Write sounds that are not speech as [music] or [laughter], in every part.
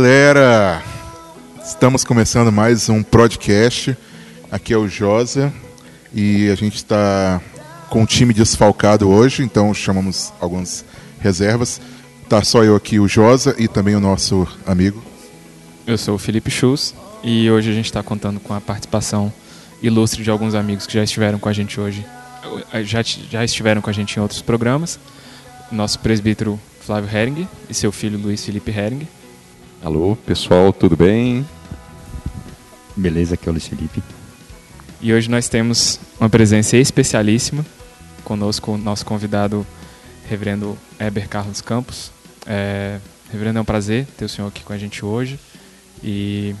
Galera! Estamos começando mais um podcast. Aqui é o Josa e a gente está com o time desfalcado hoje, então chamamos algumas reservas. Tá só eu aqui, o Josa e também o nosso amigo. Eu sou o Felipe Schultz e hoje a gente está contando com a participação ilustre de alguns amigos que já estiveram com a gente hoje, já, já estiveram com a gente em outros programas. Nosso presbítero Flávio Hering e seu filho Luiz Felipe Hering. Alô, pessoal, tudo bem? Beleza, aqui é o Luiz Felipe. E hoje nós temos uma presença especialíssima. Conosco o nosso convidado, Reverendo Eber Carlos Campos. É, reverendo, é um prazer ter o senhor aqui com a gente hoje. E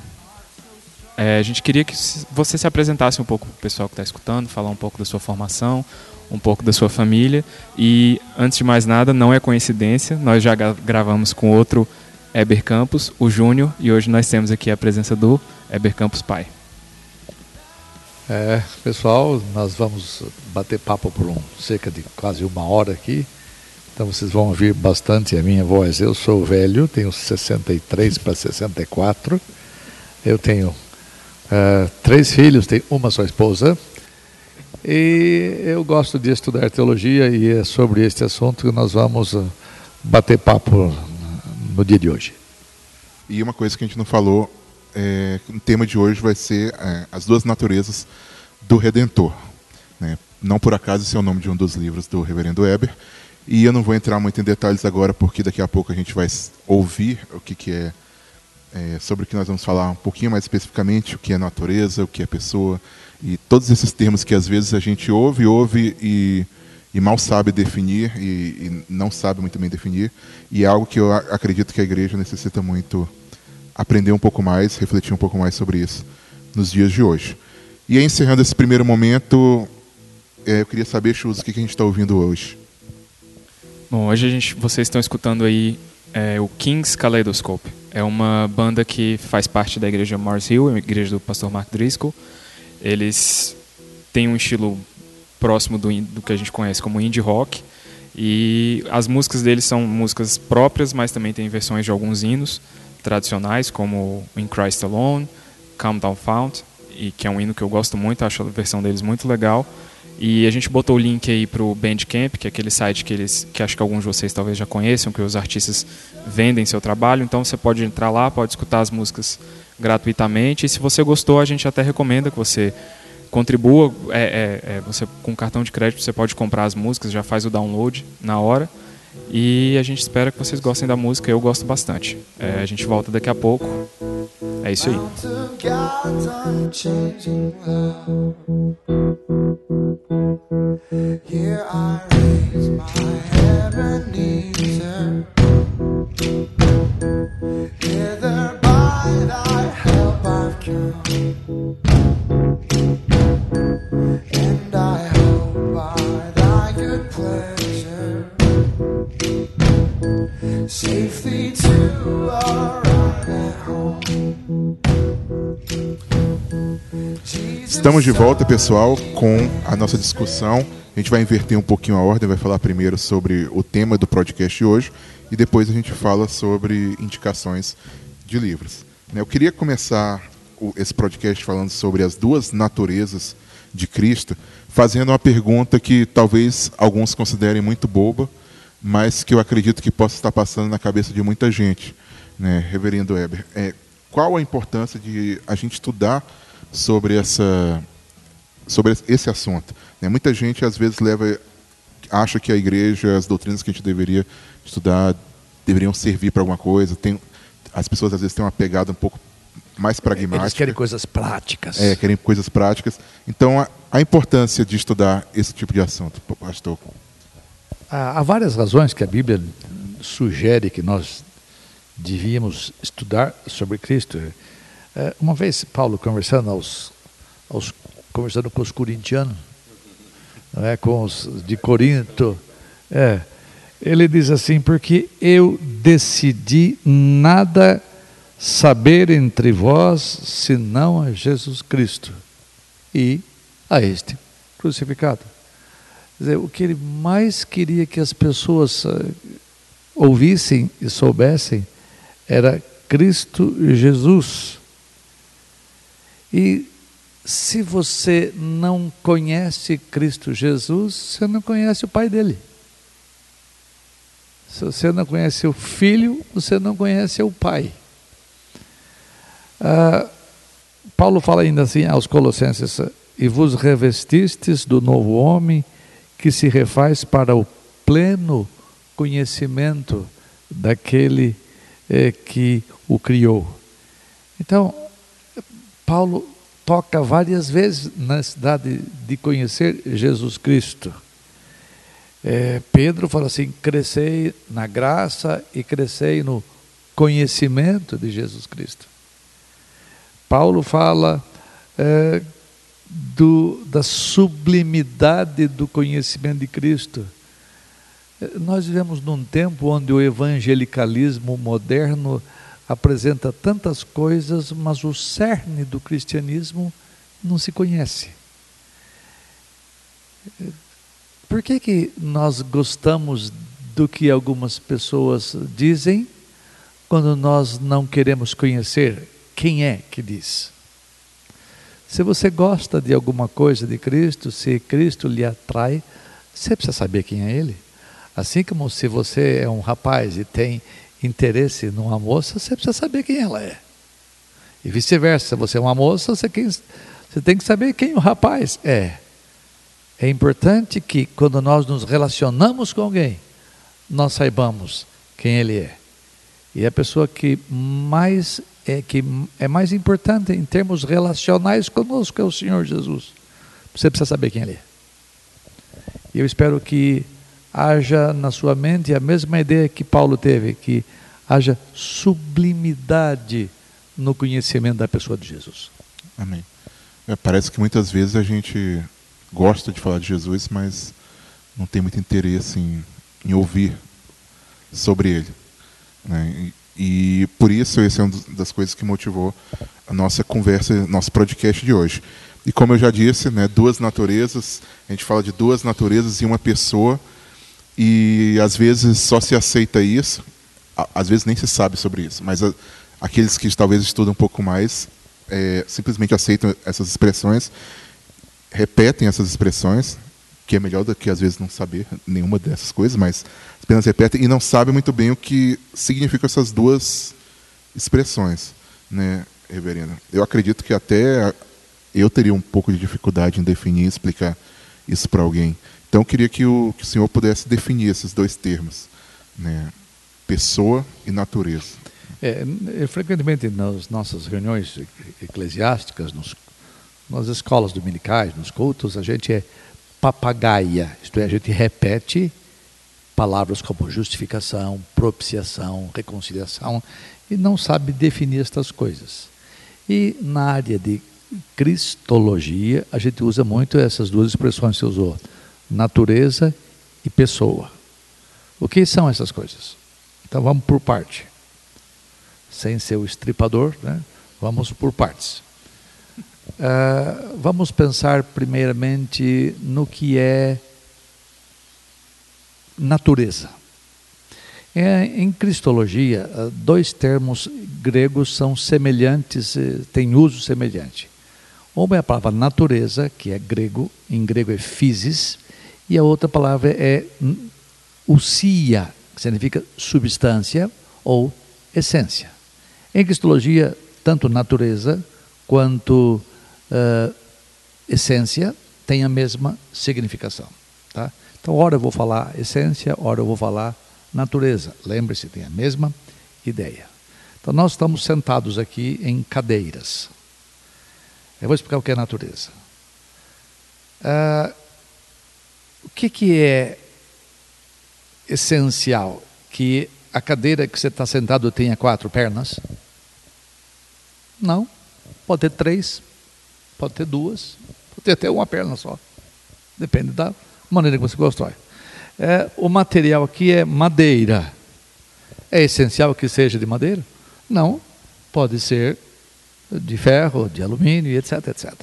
é, a gente queria que você se apresentasse um pouco para o pessoal que está escutando, falar um pouco da sua formação, um pouco da sua família. E, antes de mais nada, não é coincidência, nós já gra- gravamos com outro Eber Campos, o Júnior, e hoje nós temos aqui a presença do Eber Campos pai. É, pessoal, nós vamos bater papo por um, cerca de quase uma hora aqui. Então vocês vão ouvir bastante a minha voz. Eu sou velho, tenho 63 para 64. Eu tenho eh, três filhos, tenho uma só esposa. E eu gosto de estudar teologia e é sobre este assunto que nós vamos eh, bater papo no dia de hoje. E uma coisa que a gente não falou, é, o tema de hoje vai ser é, as duas naturezas do Redentor. né? Não por acaso esse é o nome de um dos livros do Reverendo Weber. E eu não vou entrar muito em detalhes agora, porque daqui a pouco a gente vai ouvir o que, que é, é, sobre o que nós vamos falar um pouquinho mais especificamente, o que é natureza, o que é pessoa, e todos esses termos que às vezes a gente ouve, ouve e, e mal sabe definir, e, e não sabe muito bem definir, e é algo que eu acredito que a igreja necessita muito aprender um pouco mais, refletir um pouco mais sobre isso nos dias de hoje. E aí, encerrando esse primeiro momento, é, eu queria saber, Chus, o que, que a gente está ouvindo hoje. Bom, hoje a gente, vocês estão escutando aí é, o King's Kaleidoscope. É uma banda que faz parte da igreja Mars Hill, a igreja do pastor Mark Driscoll. Eles têm um estilo próximo do, do que a gente conhece como indie rock. E as músicas deles são músicas próprias, mas também tem versões de alguns hinos tradicionais, como In Christ Alone, Calm Down Found, e que é um hino que eu gosto muito, acho a versão deles muito legal. E a gente botou o link aí pro Bandcamp, que é aquele site que eles, que acho que alguns de vocês talvez já conheçam, que os artistas vendem seu trabalho. Então você pode entrar lá, pode escutar as músicas gratuitamente. E se você gostou, a gente até recomenda que você contribua. É, é, é, você com cartão de crédito você pode comprar as músicas, já faz o download na hora. E a gente espera que vocês gostem da música. Eu gosto bastante. É, a gente volta daqui a pouco. É isso aí. Hither by thy help I've come. Estamos de volta, pessoal, com a nossa discussão. A gente vai inverter um pouquinho a ordem, vai falar primeiro sobre o tema do podcast de hoje e depois a gente fala sobre indicações de livros. Eu queria começar esse podcast falando sobre as duas naturezas de Cristo, fazendo uma pergunta que talvez alguns considerem muito boba, mas que eu acredito que possa estar passando na cabeça de muita gente, né, Reverendo Weber. É, qual a importância de a gente estudar sobre essa sobre esse assunto? né? Muita gente às vezes leva acha que a igreja, as doutrinas que a gente deveria estudar deveriam servir para alguma coisa. Tem as pessoas às vezes têm uma pegada um pouco mais pragmática. Eles querem coisas práticas. É, querem coisas práticas. Então, a, a importância de estudar esse tipo de assunto, pastor. Há há várias razões que a Bíblia sugere que nós devíamos estudar sobre Cristo. É, uma vez Paulo conversando aos, aos conversando com os corintianos, não é, com os de Corinto, é, ele diz assim: porque eu decidi nada saber entre vós senão a Jesus Cristo e a este crucificado. Dizer, o que ele mais queria que as pessoas uh, ouvissem e soubessem era Cristo Jesus. E se você não conhece Cristo Jesus, você não conhece o Pai dele. Se você não conhece o Filho, você não conhece o Pai. Ah, Paulo fala ainda assim aos Colossenses: E vos revestistes do novo homem que se refaz para o pleno conhecimento daquele eh, que o criou. Então, Paulo toca várias vezes na necessidade de conhecer Jesus Cristo. É, Pedro fala assim: crescei na graça e crescei no conhecimento de Jesus Cristo. Paulo fala é, do, da sublimidade do conhecimento de Cristo. É, nós vivemos num tempo onde o evangelicalismo moderno apresenta tantas coisas, mas o cerne do cristianismo não se conhece. Por que, que nós gostamos do que algumas pessoas dizem quando nós não queremos conhecer quem é que diz? Se você gosta de alguma coisa de Cristo, se Cristo lhe atrai, você precisa saber quem é Ele. Assim como se você é um rapaz e tem interesse numa moça, você precisa saber quem ela é. E vice-versa, você é uma moça, você, tem que saber quem o rapaz é. É importante que quando nós nos relacionamos com alguém, nós saibamos quem ele é. E a pessoa que mais é que é mais importante em termos relacionais conosco é o Senhor Jesus. Você precisa saber quem ele é. Eu espero que haja na sua mente a mesma ideia que Paulo teve, que haja sublimidade no conhecimento da pessoa de Jesus. Amém. É, parece que muitas vezes a gente gosta de falar de Jesus, mas não tem muito interesse em, em ouvir sobre ele. Né? E, e, por isso, essa é uma das coisas que motivou a nossa conversa, nosso podcast de hoje. E como eu já disse, né, duas naturezas, a gente fala de duas naturezas em uma pessoa, e às vezes só se aceita isso, às vezes nem se sabe sobre isso, mas a, aqueles que talvez estudam um pouco mais é, simplesmente aceitam essas expressões, repetem essas expressões, que é melhor do que às vezes não saber nenhuma dessas coisas, mas apenas repetem e não sabem muito bem o que significam essas duas expressões, né, reverenda? Eu acredito que até eu teria um pouco de dificuldade em definir e explicar isso para alguém. Então, eu queria que o, que o senhor pudesse definir esses dois termos, né? pessoa e natureza. É, frequentemente nas nossas reuniões eclesiásticas, nos, nas escolas dominicais, nos cultos, a gente é papagaia, isto é, a gente repete palavras como justificação, propiciação, reconciliação e não sabe definir estas coisas. E na área de cristologia, a gente usa muito essas duas expressões que você usou natureza e pessoa. O que são essas coisas? Então vamos por parte. Sem ser o estripador, né? vamos por partes. Uh, vamos pensar primeiramente no que é natureza. É, em cristologia, ah, dois termos gregos são semelhantes, eh, têm uso semelhante. Uma é a palavra natureza, que é grego, em grego é physis, e a outra palavra é usia, que significa substância ou essência. Em cristologia, tanto natureza quanto uh, essência têm a mesma significação. Tá? Então, ora eu vou falar essência, ora eu vou falar natureza. Lembre-se, tem a mesma ideia. Então, nós estamos sentados aqui em cadeiras. Eu vou explicar o que é natureza. Uh, o que, que é essencial? que a cadeira que você está sentado tenha quatro pernas? Não. Pode ter três, pode ter duas, pode ter até uma perna só. Depende da maneira que você constrói. É, o material aqui é madeira. É essencial que seja de madeira? Não. Pode ser de ferro, de alumínio, etc, etc.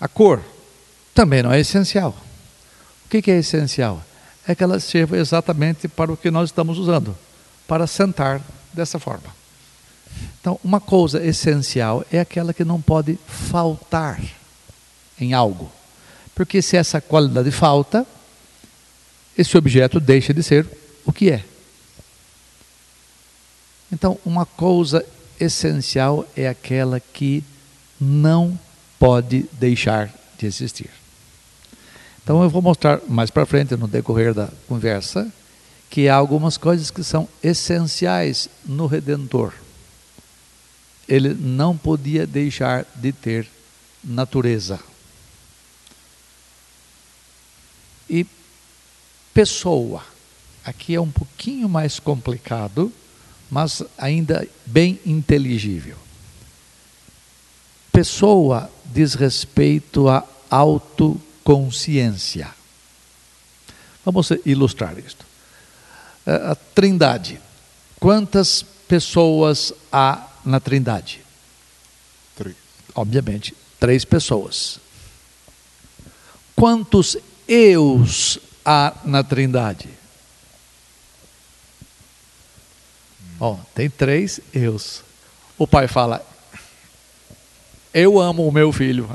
A cor também não é essencial. O que é essencial? É que ela sirva exatamente para o que nós estamos usando, para sentar dessa forma. Então, uma coisa essencial é aquela que não pode faltar em algo. Porque se essa qualidade falta, esse objeto deixa de ser o que é. Então, uma coisa essencial é aquela que não pode deixar de existir. Então eu vou mostrar mais para frente no decorrer da conversa que há algumas coisas que são essenciais no redentor. Ele não podia deixar de ter natureza. E pessoa. Aqui é um pouquinho mais complicado, mas ainda bem inteligível. Pessoa diz respeito à autoconsciência. Vamos ilustrar isto. A Trindade. Quantas pessoas há na Trindade? Três. Obviamente, três pessoas. Quantos eus há na Trindade? Ó, tem três eus. O pai fala: Eu amo o meu filho.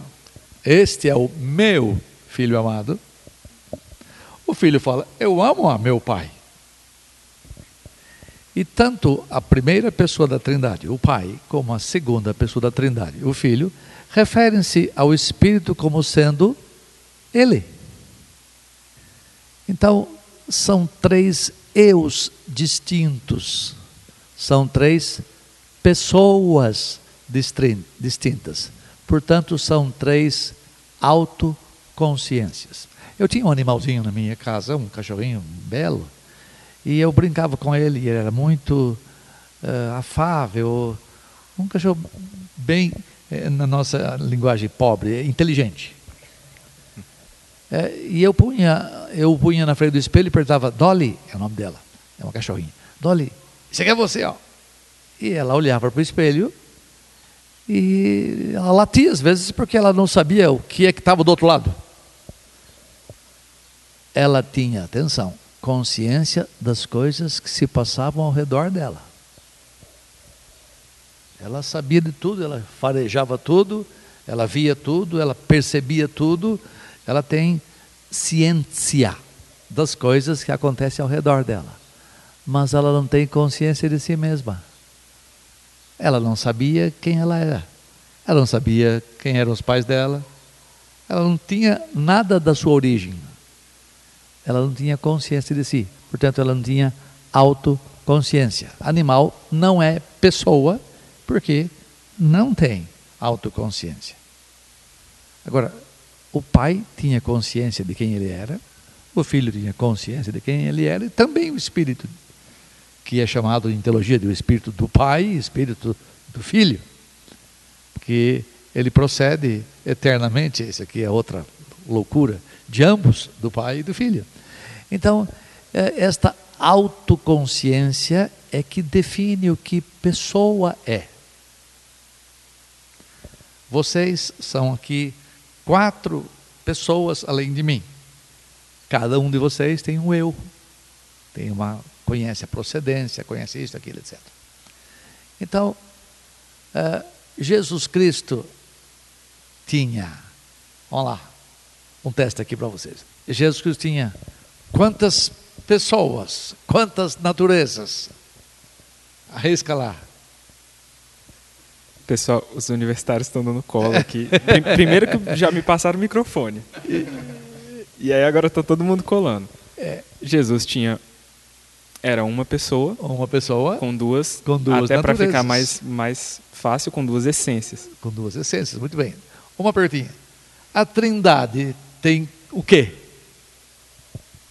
Este é o meu filho amado. O filho fala: Eu amo a meu pai. E tanto a primeira pessoa da Trindade, o Pai, como a segunda pessoa da Trindade, o Filho, referem-se ao Espírito como sendo Ele. Então, são três eus distintos, são três pessoas distintas. Portanto, são três autoconsciências. Eu tinha um animalzinho na minha casa, um cachorrinho belo, e eu brincava com ele, ele era muito uh, afável, um cachorro bem, eh, na nossa linguagem pobre, inteligente. É, e eu punha, eu punha na frente do espelho e perguntava, Dolly, é o nome dela, é uma cachorrinha, Dolly, isso aqui é você, ó. E ela olhava para o espelho e ela latia às vezes porque ela não sabia o que é que estava do outro lado. Ela tinha, atenção, consciência das coisas que se passavam ao redor dela. Ela sabia de tudo, ela farejava tudo, ela via tudo, ela percebia tudo, ela tem ciência das coisas que acontecem ao redor dela. Mas ela não tem consciência de si mesma. Ela não sabia quem ela era. Ela não sabia quem eram os pais dela. Ela não tinha nada da sua origem ela não tinha consciência de si, portanto, ela não tinha autoconsciência. Animal não é pessoa, porque não tem autoconsciência. Agora, o pai tinha consciência de quem ele era, o filho tinha consciência de quem ele era, e também o espírito, que é chamado em teologia de o espírito do pai e espírito do filho, que ele procede eternamente, isso aqui é outra loucura, de ambos, do pai e do filho. Então, é, esta autoconsciência é que define o que pessoa é. Vocês são aqui quatro pessoas além de mim. Cada um de vocês tem um eu, tem uma conhece a procedência, conhece isso, aquilo, etc. Então, uh, Jesus Cristo tinha, vamos lá, um teste aqui para vocês. Jesus Cristo tinha Quantas pessoas, quantas naturezas? Arrisca lá. Pessoal, os universitários estão dando cola aqui. Primeiro que já me passaram o microfone. E aí agora está todo mundo colando. É. Jesus tinha era uma pessoa, uma pessoa com duas, com duas até para ficar mais mais fácil com duas essências. Com duas essências, muito bem. Uma perguntinha. A Trindade tem o quê?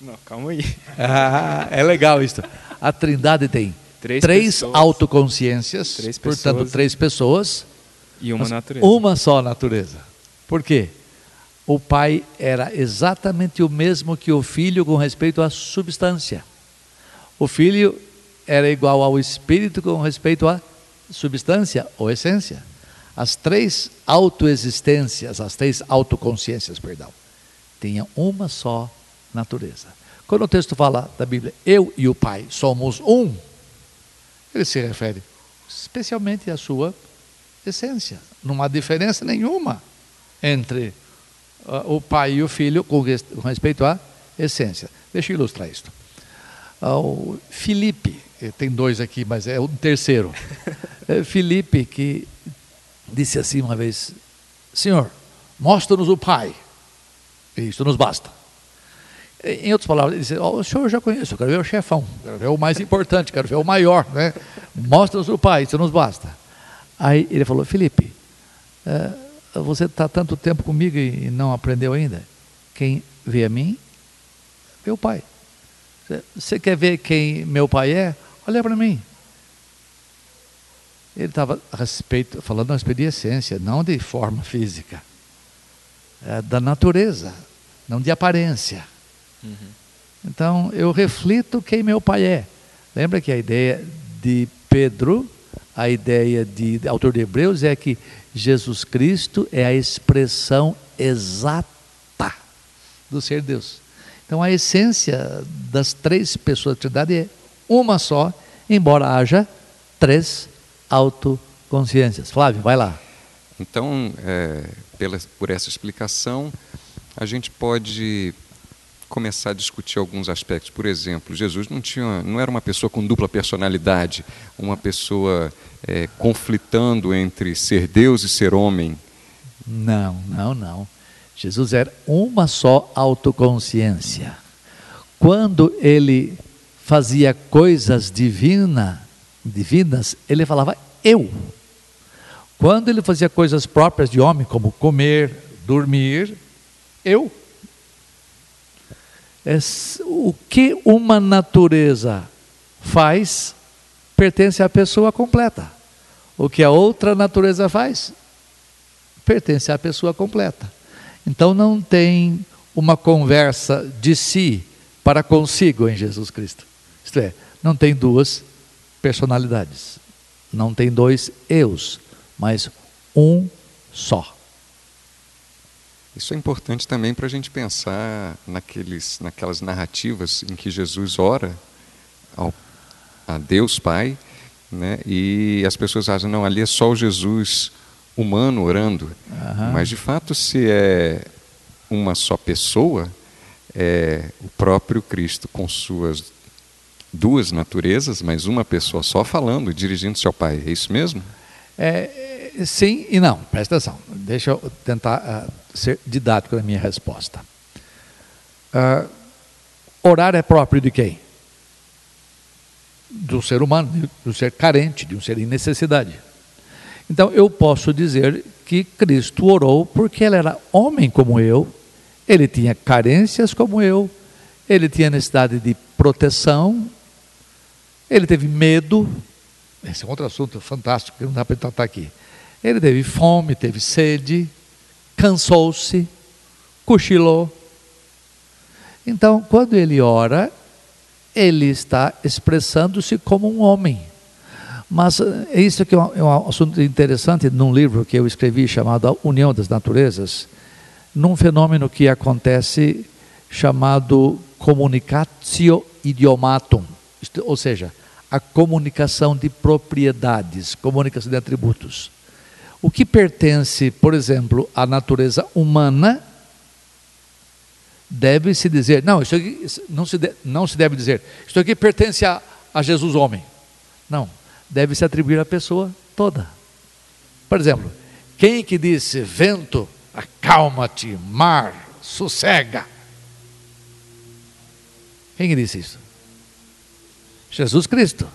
Não, calma aí. Ah, é legal isso. A Trindade tem Três três, autoconsciências, Três portanto, três pessoas, E uma natureza. uma só natureza. Por quê? O Pai era exatamente o mesmo que o Filho com respeito à substância. O Filho era igual ao Espírito com respeito à substância ou essência. As três autoexistências, as três autoconsciências, perdão, tinham uma só natureza. Quando o texto fala da Bíblia, eu e o Pai somos um, ele se refere especialmente à sua essência. Não há diferença nenhuma entre ah, o pai e o filho com, res- com respeito à essência. Deixa eu ilustrar isto. O Filipe, eh, tem dois aqui, mas é um terceiro. [laughs] É Filipe que disse assim uma vez: Senhor, mostra-nos o Pai. Isto nos basta. Em outras palavras, ele disse: "Ó, O senhor já conheço, eu quero ver o chefão, quero ver o mais importante, quero ver o maior. Né? Mostra-nos o Pai, isso nos basta. Aí ele falou: Felipe, eh, você está tanto tempo comigo e não aprendeu ainda? Quem vê a mim, vê o Pai. Você- quer ver quem meu Pai é? Olha para mim. Ele estava respeito, falando a respeito de essência, não de forma física, é da natureza, não de aparência. Então, eu reflito quem meu pai é. Lembra que a ideia de Pedro, a ideia de, de autor de Hebreus é que Jesus Cristo é a expressão exata do ser Deus. Então, a essência das três pessoas da Trindade é uma só, embora haja três autoconsciências. Flávio, vai lá. Então, é, pela, por essa explicação, a gente pode começar a discutir alguns aspectos. Por exemplo, Jesus não, tinha, não era uma pessoa com dupla personalidade, uma pessoa é, conflitando entre ser Deus e ser homem. Não, não, não. Jesus era uma só autoconsciência. Quando ele fazia coisas divina, divinas, ele falava eu. Quando ele fazia coisas próprias de homem, como comer, dormir, eu. Es- O que uma natureza faz pertence à pessoa completa. O que a outra natureza faz pertence à pessoa completa. Então não tem uma conversa de si para consigo em Jesus Cristo. Isto é, não tem duas personalidades, não tem dois eus, mas um só. Isso é importante também para a gente pensar naqueles, naquelas narrativas em que Jesus ora ao, a Deus Pai, né? e as pessoas acham, não, ali é só o Jesus humano orando. Aham. Mas, de fato, se é uma só pessoa, é o próprio Cristo com suas duas naturezas, mas uma pessoa só falando, dirigindo-se ao Pai. É isso mesmo? É, sim e não, presta atenção. Deixa eu tentar ah, ser didático na minha resposta. Ah, orar é próprio de quem? Do ser humano, do ser carente, de um ser em necessidade. Então eu posso dizer que Cristo orou porque ele era homem como eu, ele tinha carências como eu, ele tinha necessidade de proteção, ele teve medo, esse é outro assunto fantástico que não dá para tratar aqui. Ele teve fome, teve sede, cansou-se, cochilou. Então, quando ele ora, ele está expressando-se como um homem. Mas eh, isso é um, é um assunto interessante num livro que eu escrevi chamado A União das Naturezas, num fenômeno que acontece chamado communicatio idiomatum, ou seja, a comunicação de propriedades, comunicação de atributos. O que pertence, por exemplo, à natureza humana, deve-se dizer, não, isso aqui não se, de- não se deve dizer, isso aqui pertence a, a Jesus homem. Não, deve-se atribuir à pessoa toda. Por exemplo, quem que disse, vento, acalma-te, mar, sossega? Quem que disse isso? Jesus Cristo.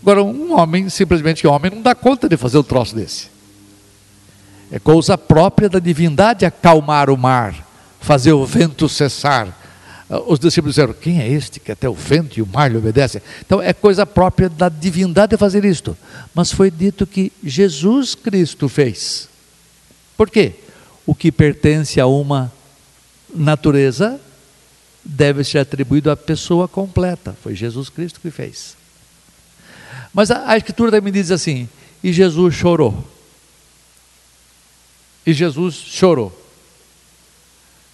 Agora, um homem, simplesmente homem, não dá conta de fazer um troço desse. É coisa própria da divindade acalmar o mar, fazer o vento cessar, ah, os discípulos disseram: Quem é este que até o vento e o mar lhe obedecem? Então é coisa própria da divindade fazer isto. Mas foi dito que Jesus Cristo fez. Por quê? O que pertence a uma natureza deve ser atribuído à pessoa completa. Foi Jesus Cristo que fez. Mas a, a Escritura também diz assim: e Jesus chorou. E Jesus chorou.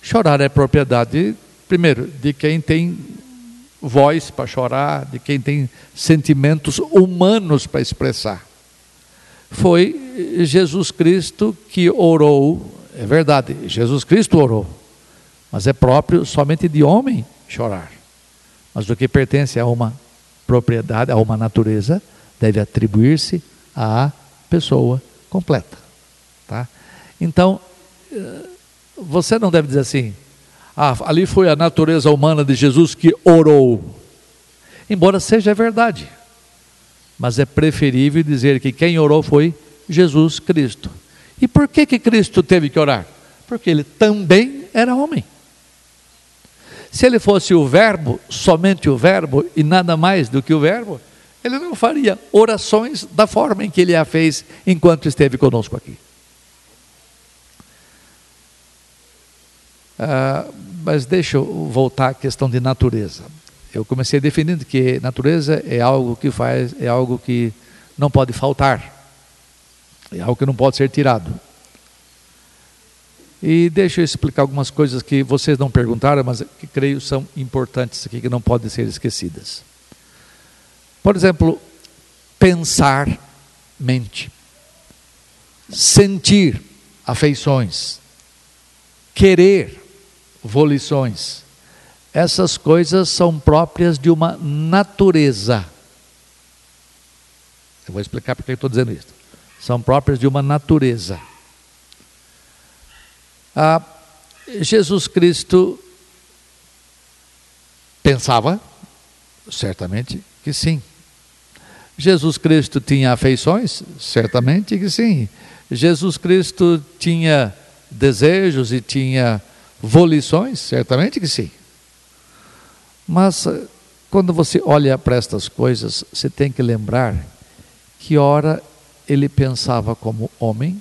Chorar é propriedade, primeiro, de quem tem voz para chorar, de quem tem sentimentos humanos para expressar. Foi Jesus Cristo que orou, é verdade, Jesus Cristo orou, mas é próprio somente de homem chorar. Mas do que pertence a uma propriedade, a uma natureza, deve atribuir-se à pessoa completa. Tá? Então, eh, você não deve dizer assim, ah, ali foi a natureza humana de Jesus que orou. Embora seja verdade, mas é preferível dizer que quem orou foi Jesus Cristo. E por que, que Cristo teve que orar? Porque ele também era homem. Se ele fosse o Verbo, somente o Verbo e nada mais do que o Verbo, ele não faria orações da forma em que ele a fez enquanto esteve conosco aqui. Ah, mas deixa eu voltar à questão de natureza. Eu comecei definindo que natureza é algo que faz, é algo que não pode faltar, é algo que não pode ser tirado. E deixa eu explicar algumas coisas que vocês não perguntaram, mas que creio são importantes aqui, que não podem ser esquecidas. Por exemplo, pensar mente, sentir afeições, querer volições. Essas coisas são próprias de uma natureza. Eu vou explicar porque eu estou dizendo isso. São próprias de uma natureza. Ah, Jesus Cristo pensava, certamente que sim. Jesus Cristo tinha afeições? Certamente que sim. Jesus Cristo tinha desejos e tinha volições? Certamente que sim. Mas eh, quando você olha para estas coisas, você tem que lembrar que ora ele pensava como homem,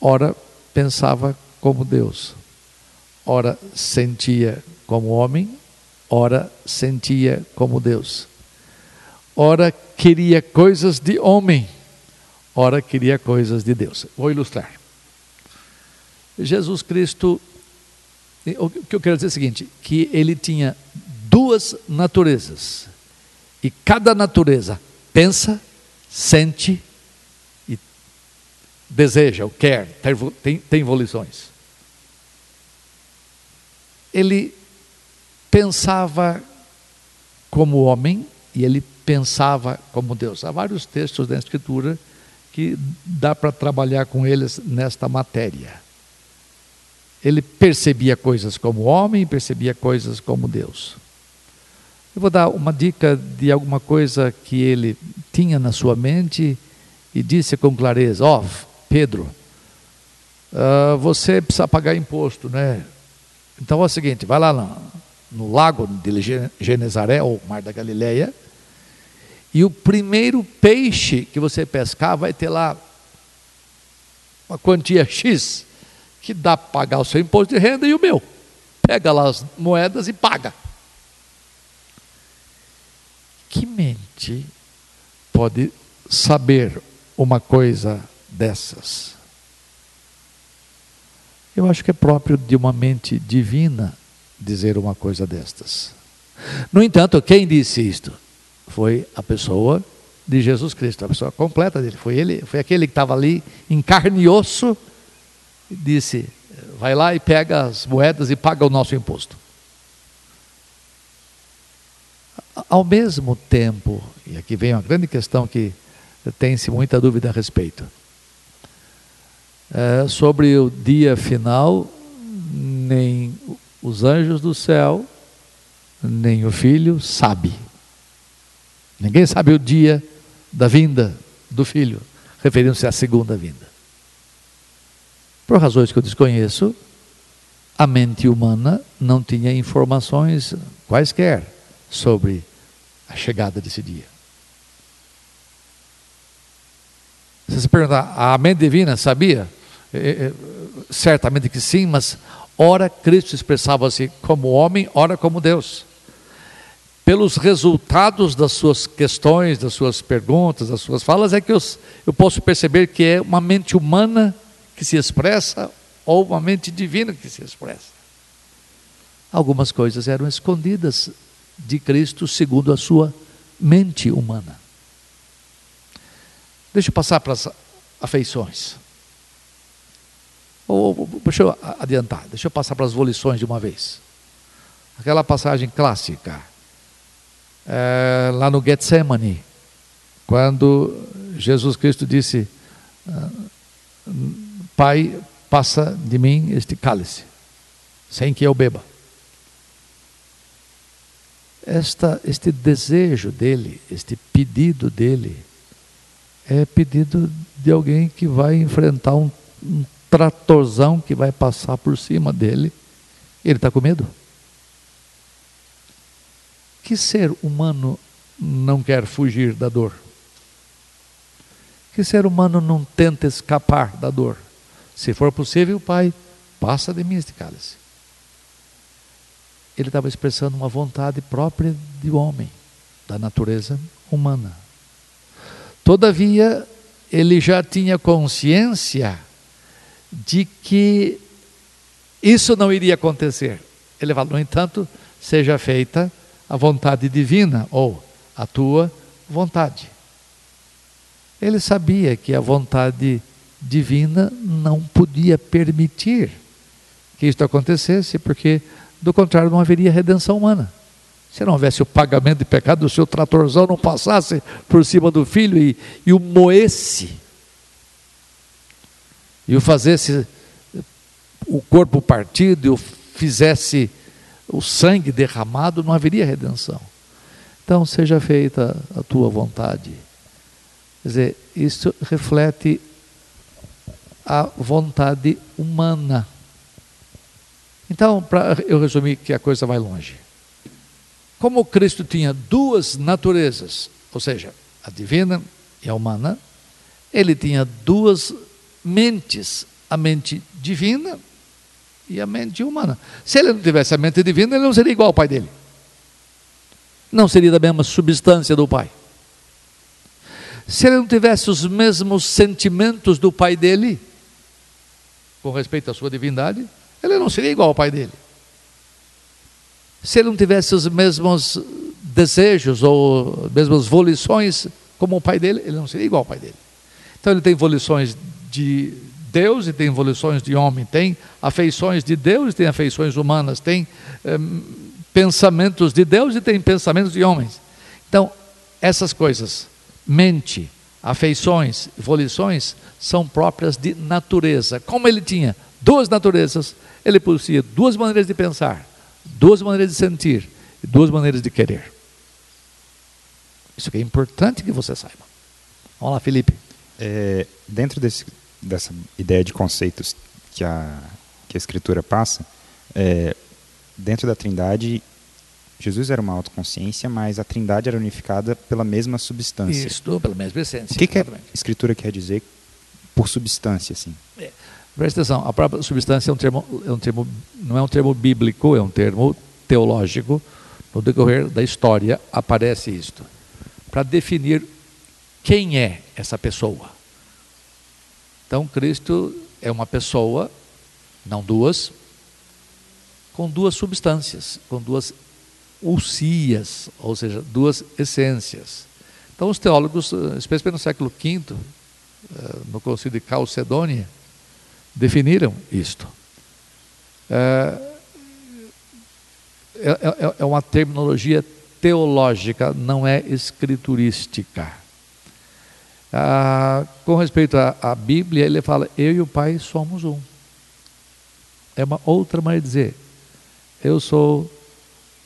ora pensava como Deus, ora sentia como homem, ora sentia como Deus, ora queria coisas de homem, ora queria coisas de Deus. Vou ilustrar. Jesus Cristo o que eu quero dizer é o seguinte: que ele tinha duas naturezas. E cada natureza pensa, sente e deseja, ou quer, tem, tem volições. Ele pensava como homem e ele pensava como Deus. Há vários textos da Escritura que dá para trabalhar com eles nesta matéria. Ele percebia coisas como homem, percebia coisas como Deus. Eu vou dar uma dica de alguma coisa que ele tinha na sua mente e disse com clareza: Ó, oh, Pedro, uh, você precisa pagar imposto, né? Então é o seguinte: vai lá no, no lago de Genezaré, ou Mar da Galileia, e o primeiro peixe que você pescar vai ter lá uma quantia X que dá para pagar o seu imposto de renda e o meu. Pega lá as moedas e paga. Que mente pode saber uma coisa dessas? Eu acho que é próprio de uma mente divina dizer uma coisa destas. No entanto, quem disse isto? Foi a pessoa de Jesus Cristo, a pessoa completa dele. Foi ele, foi aquele que estava ali em carne e osso disse: vai lá e pega as moedas e paga o nosso imposto. Ao mesmo tempo, e aqui vem uma grande questão que tem-se muita dúvida a respeito, é, sobre o dia final, nem os anjos do céu, nem o filho sabe. Ninguém sabe o dia da vinda do filho, referindo-se à segunda vinda. Por razões que eu desconheço, a mente humana não tinha informações quaisquer sobre a chegada desse dia. Se você perguntar, a mente divina sabia? É, é, certamente que sim, mas ora Cristo expressava-se como homem, ora como Deus. Pelos resultados das suas questões, das suas perguntas, das suas falas, é que eu, eu posso perceber que é uma mente humana que se expressa ou uma mente divina que se expressa. Algumas coisas eram escondidas de Cristo segundo a sua mente humana. Deixa eu passar para as afeições. Ou, deixa eu adiantar, deixa eu passar para as volições de uma vez. Aquela passagem clássica, é, lá no Getsemane, quando Jesus Cristo disse: ah, Pai, passa de mim este cálice, sem que eu beba. Esta, este desejo dele, este pedido dele, é pedido de alguém que vai enfrentar um, um tratorzão que vai passar por cima dele. Ele está com medo. Que ser humano não quer fugir da dor? Que ser humano não tenta escapar da dor? Se for possível, Pai, passa de mim este cálice. Ele estava expressando uma vontade própria de homem, da natureza humana. Todavia, ele já tinha consciência de que isso não iria acontecer. Ele fala, no entanto, seja feita a vontade divina ou a tua vontade. Ele sabia que a vontade divina não podia permitir que isto acontecesse, porque do contrário não haveria redenção humana. Se não houvesse o pagamento de pecado, o seu tratorzão não passasse por cima do filho e, e o moesse, e o fazesse o corpo partido, e o fizesse o sangue derramado, não haveria redenção. Então, seja feita a tua vontade. Quer dizer, isso reflete a vontade humana. Então, para eu resumir que a coisa vai longe. Como Cristo tinha duas naturezas, ou seja, a divina e a humana, ele tinha duas mentes, a mente divina e a mente humana. Se ele não tivesse a mente divina, ele não seria igual ao pai dele. Não seria da mesma substância do pai. Se ele não tivesse os mesmos sentimentos do pai dele, com respeito à sua divindade, ele não seria igual ao pai dele se ele não tivesse os mesmos desejos ou as mesmas volições como o pai dele, ele não seria igual ao pai dele. Então ele tem volições de Deus e tem volições de homem, tem afeições de Deus e tem afeições humanas, tem eh, pensamentos de Deus e tem pensamentos de homens. Então, essas coisas, mente, afeições, volições, são próprias de natureza. Como ele tinha duas naturezas, ele possuía duas maneiras de pensar duas maneiras de sentir e duas maneiras de querer. Isso é importante que você saiba. Vamos lá, Felipe. É, dentro desse, dessa ideia de conceitos que a, que a Escritura passa, é, dentro da Trindade, Jesus era uma autoconsciência, mas a Trindade era unificada pela mesma substância. Isso, pela mesma essência. O que, que a Escritura quer dizer por substância, assim? É. Presta atenção, a própria substância é um termo, é um termo, não é um termo bíblico, é um termo teológico. No decorrer da história aparece isto. Para definir quem é essa pessoa. Então, Cristo é uma pessoa, não duas, com duas substâncias, com duas usias, ou seja, duas essências. Então, os teólogos, especialmente no século V, eh, no Concílio de Calcedônia, definiram isto. É, é, é, é uma terminologia teológica, não é escriturística. Ah, com respeito à, Bíblia, ele fala: Eu e o Pai somos um. É uma outra maneira de dizer: Eu sou,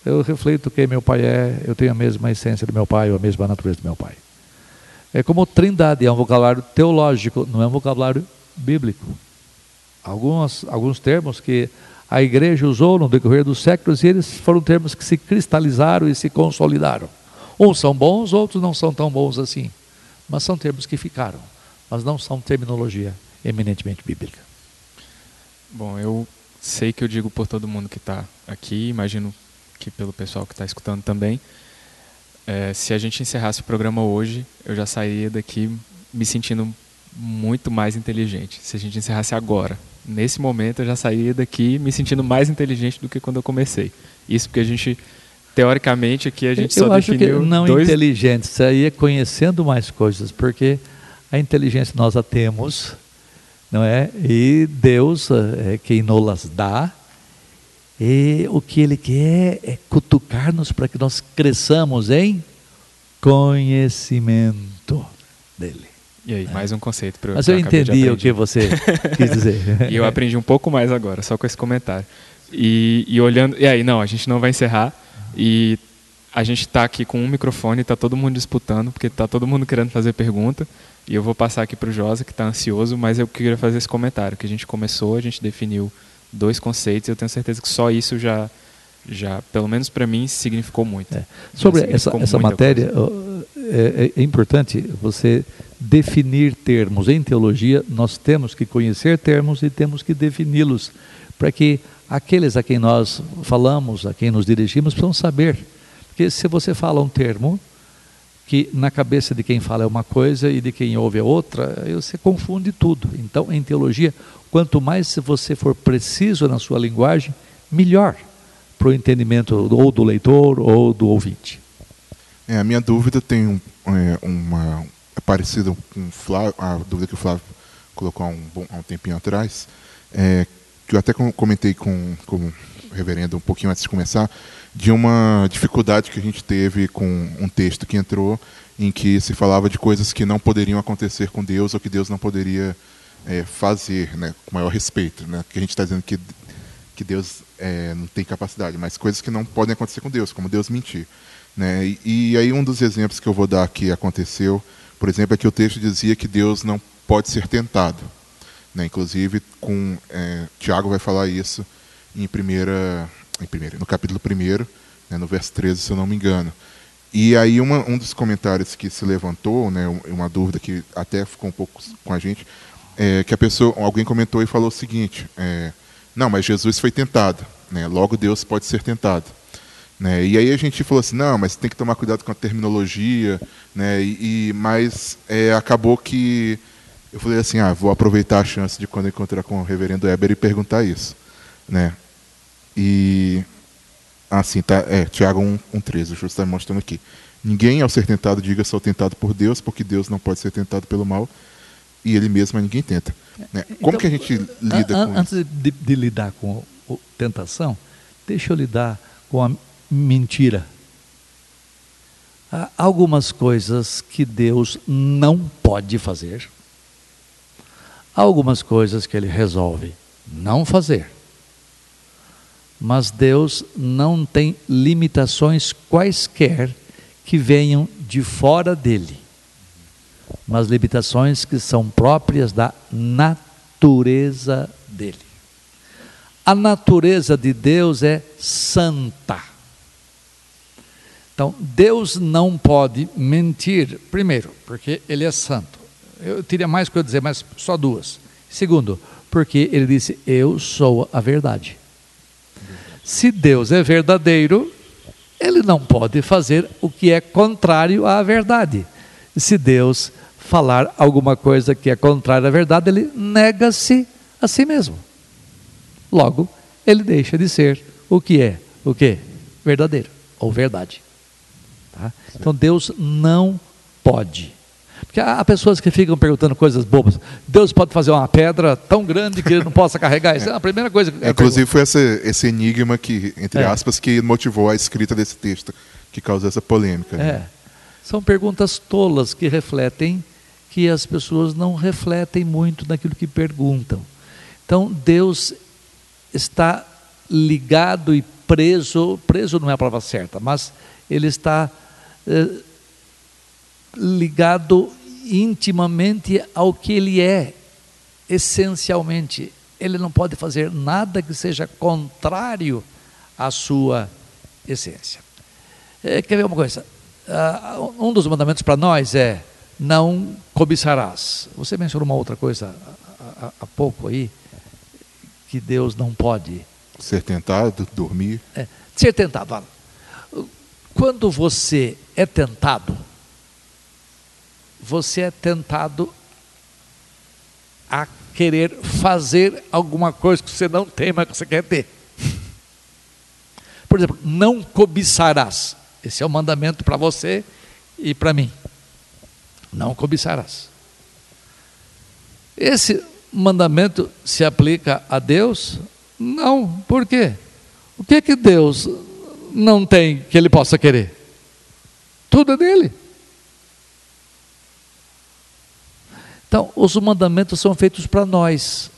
eu reflito quem meu Pai é, eu tenho a mesma essência do meu Pai, ou a mesma natureza do meu Pai. É como trindade, é um vocabulário teológico, não é um vocabulário bíblico alguns, alguns termos que a igreja usou no decorrer dos séculos e eles foram termos que se cristalizaram e se consolidaram. Uns são bons, outros não são tão bons assim, mas são termos que ficaram, mas não são terminologia eminentemente bíblica. Bom, eu sei que eu digo por todo mundo que está aqui, imagino que pelo pessoal que está escutando também. É, se a gente encerrasse o programa hoje, eu já sairia daqui me sentindo muito mais inteligente. Se a gente encerrasse agora, nesse momento, eu já sairia daqui me sentindo mais inteligente do que quando eu comecei. Isso porque a gente, teoricamente, aqui a gente eu só acho definiu que não dois... inteligente, isso aí é conhecendo mais coisas, porque a inteligência nós a temos, não é? E Deus é quem nos dá. E o que Ele quer é cutucar-nos para que nós cresçamos em conhecimento dele. E aí, mais um conceito para Mas eu entendi o que você [laughs] quis dizer. [laughs] e eu aprendi um pouco mais agora, só com esse comentário. E, e olhando. E aí, não, a gente não vai encerrar. E a gente está aqui com um microfone, está todo mundo disputando, porque está todo mundo querendo fazer pergunta. E eu vou passar aqui para o Josa, que está ansioso, mas eu queria fazer esse comentário, que a gente começou, a gente definiu dois conceitos, eu tenho certeza que só isso já, já pelo menos para mim, significou muito. É. Sobre essa, significou essa muita matéria, ó, é, é importante você definir termos. Em teologia, nós temos que conhecer termos e temos que defini-los, para que aqueles a quem nós falamos, a quem nos dirigimos, precisam saber. Porque se você fala um termo, que na cabeça de quem fala é uma coisa e de quem ouve é outra, aí você confunde tudo. Então, em teologia, quanto mais você for preciso na sua linguagem, melhor para o entendimento ou do leitor ou do ouvinte. É, a minha dúvida tem um, é, uma é parecida com Flávio, a dúvida que o Flávio colocou há um, bom, há um tempinho atrás, é, que eu até com- comentei com, com o reverendo um pouquinho antes de começar, de uma dificuldade que a gente teve com um texto que entrou em que se falava de coisas que não poderiam acontecer com Deus ou que Deus não poderia é, fazer, né, com maior respeito, né, que a gente está dizendo que que Deus é, não tem capacidade, mas coisas que não podem acontecer com Deus, como Deus mentir. Né? E, e aí um dos exemplos que eu vou dar que aconteceu, por exemplo, é que o texto dizia que Deus não pode ser tentado. Né? Inclusive, com é, Tiago vai falar isso em primeira, em primeira no capítulo 1, né, no verso 13, se eu não me engano. E aí uma, um dos comentários que se levantou, né, um- uma dúvida que até ficou um pouco com a gente, é que a pessoa, alguém comentou e falou o seguinte: é, não, mas Jesus foi tentado, né? Logo Deus pode ser tentado, né? E aí a gente falou assim, não, mas tem que tomar cuidado com a terminologia, né? E, e- mas é, acabou que eu falei assim, ah, vou aproveitar a chance de quando encontrar com o Reverendo Eber e perguntar isso, né? E assim, tá, é, Tiago 1, 1,13, o Justo está mostrando aqui. Ninguém ao ser tentado diga sou tentado por Deus, porque Deus não pode ser tentado pelo mal e ele mesmo a ninguém tenta. né? Como Então, que a gente lida An- an- com Antes isso? de, de lidar com tentação, deixa eu lidar com a mentira. Há algumas coisas que Deus não pode fazer, há algumas coisas que Ele resolve não fazer. Mas Deus não tem limitações quaisquer que venham de fora dele mas limitações que são próprias da natureza dele. A natureza de Deus é santa. Então, Deus não pode mentir, primeiro, porque ele é santo. Eu teria mais coisa a dizer, mas só duas. Segundo, porque ele disse: Eu sou a verdade. Se Deus é verdadeiro, ele não pode fazer o que é contrário à verdade. Se Deus falar alguma coisa que é contrária à verdade, ele nega-se a si mesmo. Logo, ele deixa de ser o que é, o que? Verdadeiro ou verdade. Tá? Então Deus não pode. Porque há pessoas que ficam perguntando coisas bobas. Deus pode fazer uma pedra tão grande que ele não possa carregar? Isso é a primeira coisa que eu Inclusive foi esse, esse enigma que, entre É. aspas, que motivou a escrita desse texto, que causou essa polêmica. né? É. São perguntas tolas que refletem que as pessoas não refletem muito naquilo que perguntam. Então, Deus está ligado e preso, preso não é a palavra certa, mas ele está eh, ligado intimamente ao que ele é, essencialmente. ele não pode fazer nada que seja contrário à sua essência. É, quer ver uma coisa? Ah, um dos mandamentos para nós é não cobiçarás. Você mencionou uma outra coisa há, há- há pouco aí, que Deus não pode Ser tentado, dormir. é, ser tentado. Olha, Quando você é tentado, você é tentado a querer fazer alguma coisa que você não tem, mas que você quer ter. Por exemplo, não cobiçarás. Esse é o mandamento para você e para mim. Não cobiçarás. Esse mandamento se aplica a Deus? Não. Por quê? O que que Deus não tem que ele possa querer? Tudo é dele. Então, os mandamentos são feitos para nós.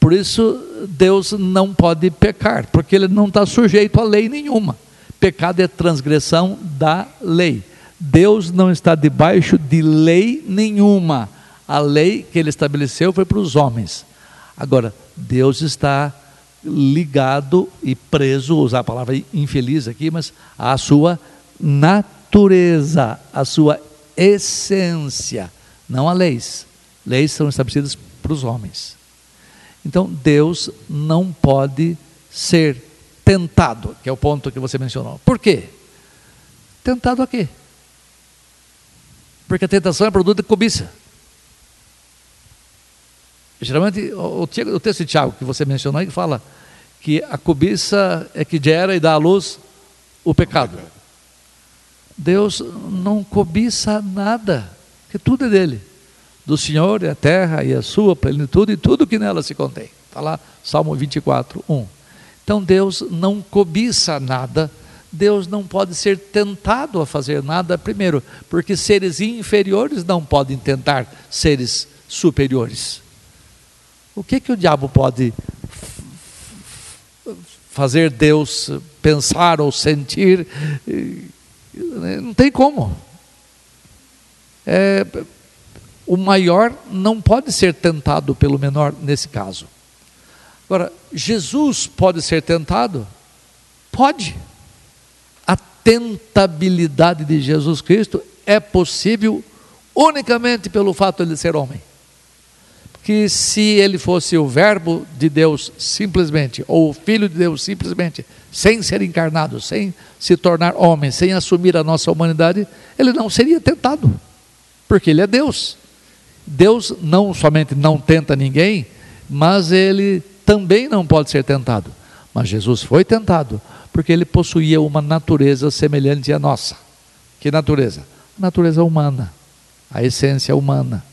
Por isso, Deus não pode pecar, porque ele não está sujeito a lei nenhuma. Pecado é transgressão da lei. Deus não está debaixo de lei nenhuma. A lei que ele estabeleceu foi para os homens. Agora, Deus está ligado e preso, usar a palavra infeliz aqui, mas à sua natureza, à sua essência, não a leis. Leis são estabelecidas para os homens. Então, Deus não pode ser tentado, que é o ponto que você mencionou. Por quê? Tentado a quê? Porque a tentação é produto de cobiça. Geralmente, o, o te- o texto de Tiago que você mencionou aí fala que a cobiça é que gera e dá à luz o pecado. Deus não cobiça nada, porque tudo é dele. Do Senhor é a terra e a sua plenitude e tudo que nela se contém. Está lá, Salmo 24, 1. Então Deus não cobiça nada, Deus não pode ser tentado a fazer nada, primeiro, porque seres inferiores não podem tentar seres superiores. O que, que o diabo pode fazer Deus pensar ou sentir? Eh, Não tem como. É, o maior não pode ser tentado pelo menor nesse caso. Agora, Jesus pode ser tentado? Pode. A tentabilidade de Jesus Cristo é possível unicamente pelo fato de ele ser homem. Que se ele fosse o Verbo de Deus simplesmente, ou o Filho de Deus simplesmente, sem ser encarnado, sem se tornar homem, sem assumir a nossa humanidade, ele não seria tentado, porque ele é Deus. Deus não somente não tenta ninguém, mas ele também não pode ser tentado. Mas Jesus foi tentado, porque ele possuía uma natureza semelhante à nossa. Que natureza? A natureza humana, a essência humana.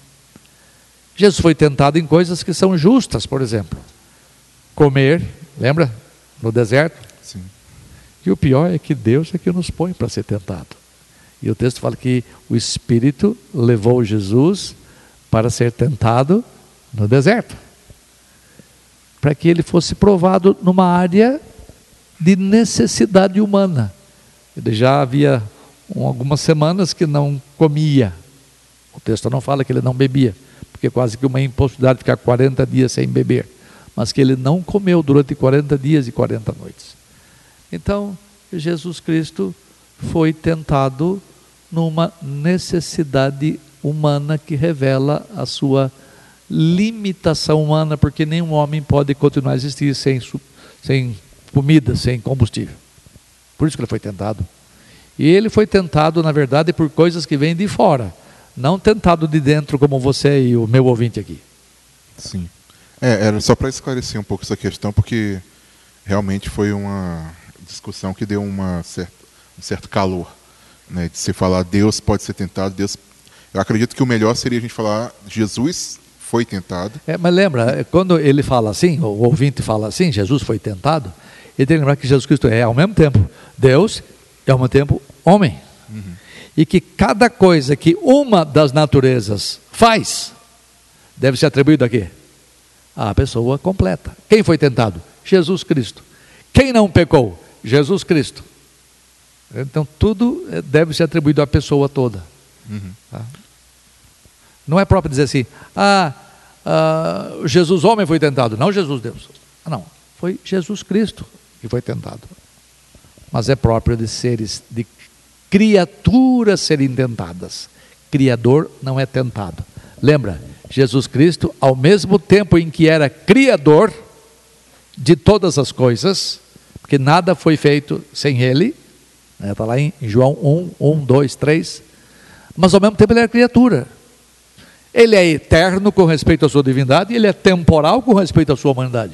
Jesus foi tentado em coisas que são justas, por exemplo. Comer, lembra? No deserto. Sim. E o pior é que Deus é que nos põe para ser tentado. E o texto fala que o Espírito levou Jesus para ser tentado no deserto. Para que ele fosse provado numa área de necessidade humana. Ele já havia um, algumas semanas que não comia. O texto não fala que ele não bebia, porque é quase que uma impossibilidade ficar 40 dias sem beber. Mas que ele não comeu durante 40 dias e 40 noites. Então, Jesus Cristo foi tentado numa necessidade humana que revela a sua limitação humana, porque nenhum homem pode continuar a existir sem, sem comida, sem combustível. Por isso que ele foi tentado. E ele foi tentado, na verdade, por coisas que vêm de fora, não tentado de dentro, como você e o meu ouvinte aqui. Sim. É, era só para esclarecer um pouco essa questão, porque realmente foi uma discussão que deu uma certa, um certo calor. Né, de se falar Deus pode ser tentado, Deus. Eu acredito que o melhor seria a gente falar Jesus foi tentado. É, mas lembra, quando ele fala assim, o ouvinte fala assim, Jesus foi tentado, ele tem que lembrar que Jesus Cristo é ao mesmo tempo Deus e ao mesmo tempo homem. E que cada coisa que uma das naturezas faz, deve ser atribuído a quê? À pessoa completa. Quem foi tentado? Jesus Cristo. Quem não pecou? Jesus Cristo. Então tudo eh, deve ser atribuído à pessoa toda. Tá? Não é próprio dizer assim, ah, ah, Jesus homem foi tentado, não Jesus Deus. Não, foi Jesus Cristo que foi tentado. Mas é próprio de seres, de criaturas serem tentadas. Criador não é tentado. Lembra, Jesus Cristo, ao mesmo tempo em que era criador de todas as coisas, porque nada foi feito sem ele, está lá em João 1, 1, 2, 3, mas ao mesmo tempo ele era criatura. Ele é eterno com respeito à sua divindade e ele é temporal com respeito à sua humanidade.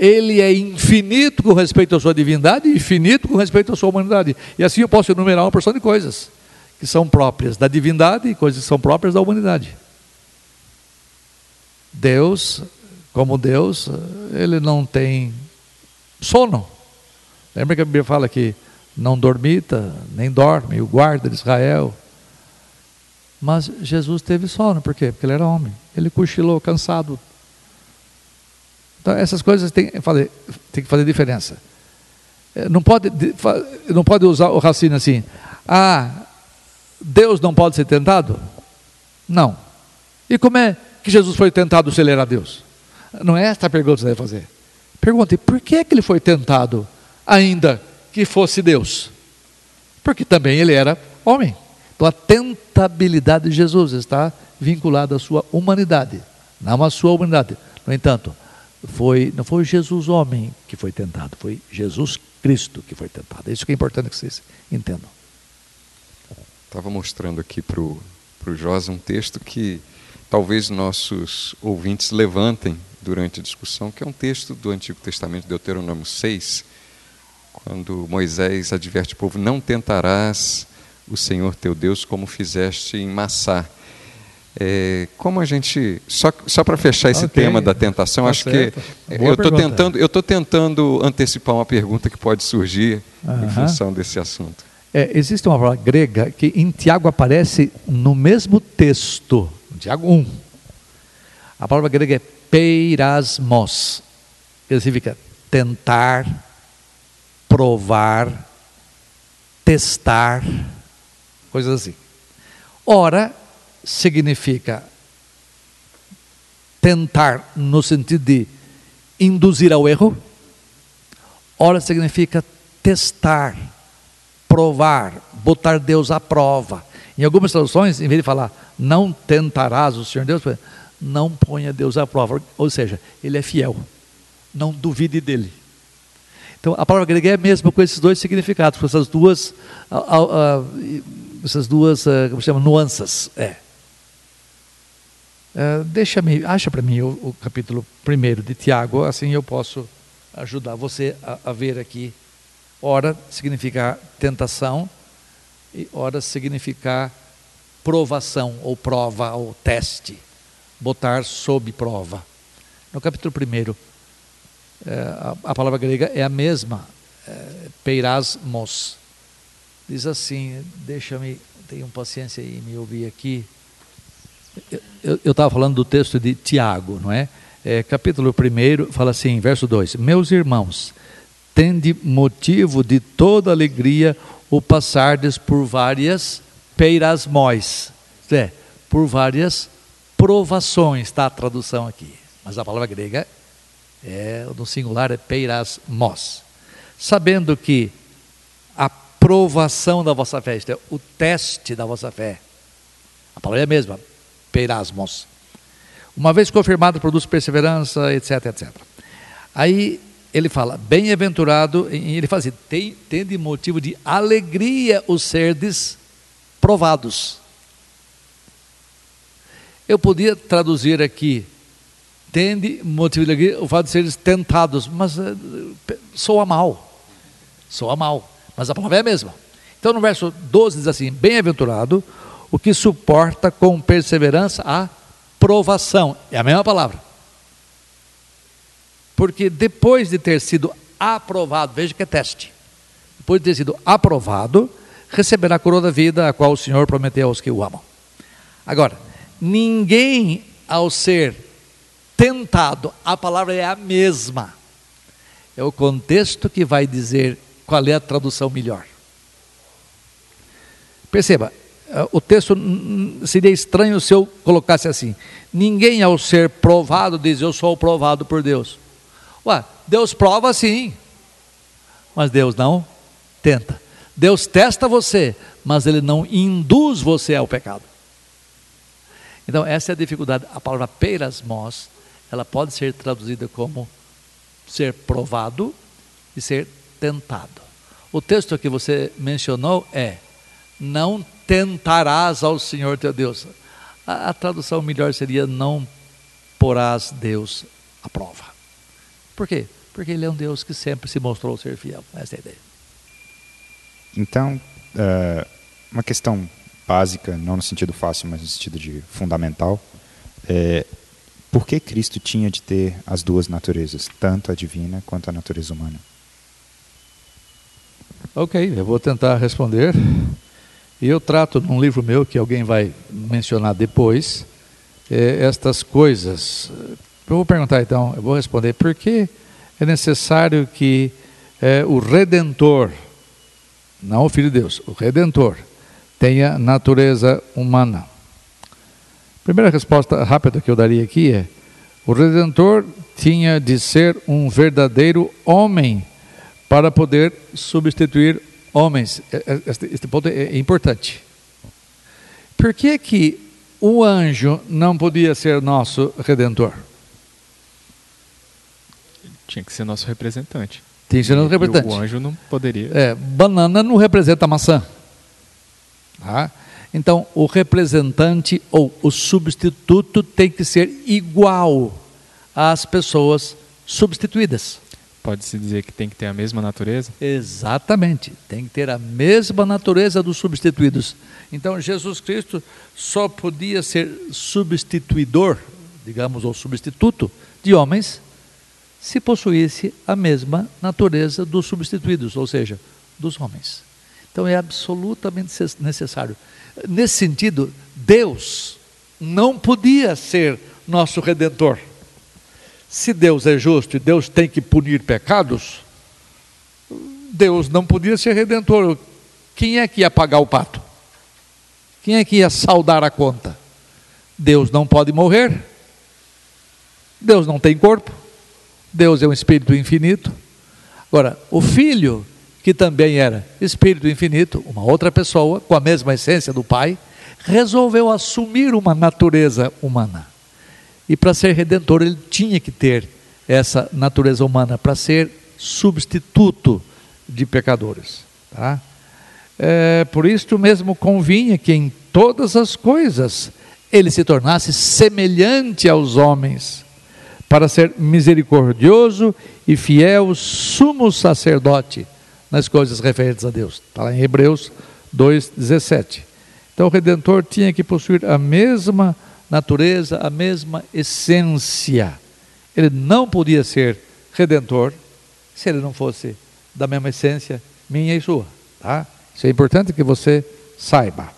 Ele é infinito com respeito à sua divindade e infinito com respeito à sua humanidade. E assim eu posso enumerar uma porção de coisas que são próprias da divindade e coisas que são próprias da humanidade. Deus, como Deus, ele não tem sono. Lembra que a Bíblia fala que não dormita, nem dorme, o guarda de Israel. Mas Jesus teve sono, por quê? Porque ele era homem. Ele cochilou, cansado. Então, essas coisas eu falei, que fazer diferença. Eh, Não pode, não pode usar o raciocínio assim. Ah, Deus não pode ser tentado? Não. E como é que Jesus foi tentado se ele era Deus? Não é esta a pergunta que você deve fazer. Pergunte, por que, que ele foi tentado ainda que fosse Deus? Porque também ele era homem. Então a tentabilidade de Jesus está vinculada à sua humanidade, não à sua humanidade. No entanto, foi, não foi Jesus homem que foi tentado, foi Jesus Cristo que foi tentado. É isso que é importante que vocês entendam. Estava mostrando aqui para o Josa um texto que talvez nossos ouvintes levantem durante a discussão, que é um texto do Antigo Testamento, Deuteronômio 6, quando Moisés adverte o povo: Não tentarás o Senhor teu Deus como fizeste em Massá. É, como a gente. Só, só para fechar esse Ok. tema da tentação, Tá acho certo. que Boa eu estou tentando, eu tô tentando antecipar uma pergunta que pode surgir em Aham. função desse assunto. É, existe uma palavra grega que em Tiago aparece no mesmo texto, em Tiago 1. A palavra grega é peirasmos, que significa tentar, provar, testar, coisas assim. Ora, significa tentar no sentido de induzir ao erro, ora significa testar, provar, botar Deus à prova. Em algumas traduções, em vez de falar não tentarás o Senhor Deus, não ponha Deus à prova. Ou seja, ele é fiel. Não duvide dele. Então, a palavra grega é a mesma com esses dois significados, com essas duas, essas duas, ah, como chama, nuances. É. Ah, Deixa-me, acha para mim o, o capítulo primeiro de Tiago, assim eu posso ajudar você a, a ver aqui. Ora significa tentação e ora significa provação ou prova ou teste, botar sob prova. No capítulo primeiro, eh, a, a palavra grega é a mesma, eh, peirasmos. Diz assim, deixa-me, tenham paciência e me ouvir aqui. Eu estava falando do texto de Tiago, não é? É, capítulo 1 fala assim, verso 2: Meus irmãos, tende motivo de toda alegria o passardes por várias peirasmóis, é, por várias provações, está a tradução aqui. Mas a palavra grega é, no singular é peirasmos. Sabendo que a provação da vossa fé, isto é, o teste da vossa fé, a palavra é a mesma, peirasmos. Uma vez confirmado, produz perseverança, etc, etc. Aí ele fala, bem-aventurado, ele fala assim, tem, tem de motivo de alegria os serdes provados. Eu podia traduzir aqui, tende motivo de alegria o fato de seres tentados, mas eh, soa mal, soa mal, mas a palavra é a mesma. Então no verso 12 diz assim, bem-aventurado o que suporta com perseverança a provação, é a mesma palavra. Porque depois de ter sido aprovado, veja que é teste, depois de ter sido aprovado, receberá a coroa da vida, a qual o Senhor prometeu aos que o amam. Agora, ninguém ao ser tentado, a palavra é a mesma. É o contexto que vai dizer qual é a tradução melhor. Perceba, o texto seria estranho se eu colocasse assim: ninguém ao ser provado diz eu sou provado por Deus. Ué, Deus prova sim, mas Deus não tenta. Deus testa você, mas Ele não induz você ao pecado. Então, essa é a dificuldade. A palavra perasmos, ela pode ser traduzida como ser provado e ser tentado. O texto que você mencionou é: não tentarás ao Senhor teu Deus. A, a tradução melhor seria: não porás Deus à prova. Por quê? Porque Ele é um Deus que sempre se mostrou ser fiel. Essa é a ideia. Então, uh, uma questão básica, não no sentido fácil, mas no sentido de fundamental, é por que Cristo tinha de ter as duas naturezas, tanto a divina quanto a natureza humana? Ok, eu vou tentar responder. E eu trato num livro meu, que alguém vai mencionar depois, é, estas coisas. Eu vou perguntar então, eu vou responder, por que é necessário que é, o Redentor, não o Filho de Deus, o Redentor, tenha natureza humana. A primeira resposta rápida que eu daria aqui é: o Redentor tinha de ser um verdadeiro homem para poder substituir homens. É, é, este, este ponto é importante. Por que que o anjo não podia ser nosso Redentor? Tinha que ser nosso representante. Tinha que ser nosso representante. E o anjo não poderia. É, banana não representa maçã. Tá? Então, o representante ou o substituto tem que ser igual às pessoas substituídas. Pode-se dizer que tem que ter a mesma natureza? Exatamente, tem que ter a mesma natureza dos substituídos. Então, Jesus Cristo só podia ser substituidor, digamos, ou substituto de homens, se possuísse a mesma natureza dos substituídos, ou seja, dos homens. Então é absolutamente necessário. Nesse sentido, Deus não podia ser nosso redentor. Se Deus é justo e Deus tem que punir pecados, Deus não podia ser redentor. Quem é que ia pagar o pato? Quem é que ia saldar a conta? Deus não pode morrer. Deus não tem corpo. Deus é um espírito infinito. Agora, o filho que também era espírito infinito, uma outra pessoa com a mesma essência do Pai, resolveu assumir uma natureza humana. E para ser redentor, ele tinha que ter essa natureza humana, para ser substituto de pecadores. Tá? É, por isso mesmo convinha que em todas as coisas ele se tornasse semelhante aos homens, para ser misericordioso e fiel sumo sacerdote nas coisas referentes a Deus. Está lá em Hebreus 2,17. Então o Redentor tinha que possuir a mesma natureza, a mesma essência. Ele não podia ser Redentor se ele não fosse da mesma essência minha e sua. Tá? Isso é importante que você saiba.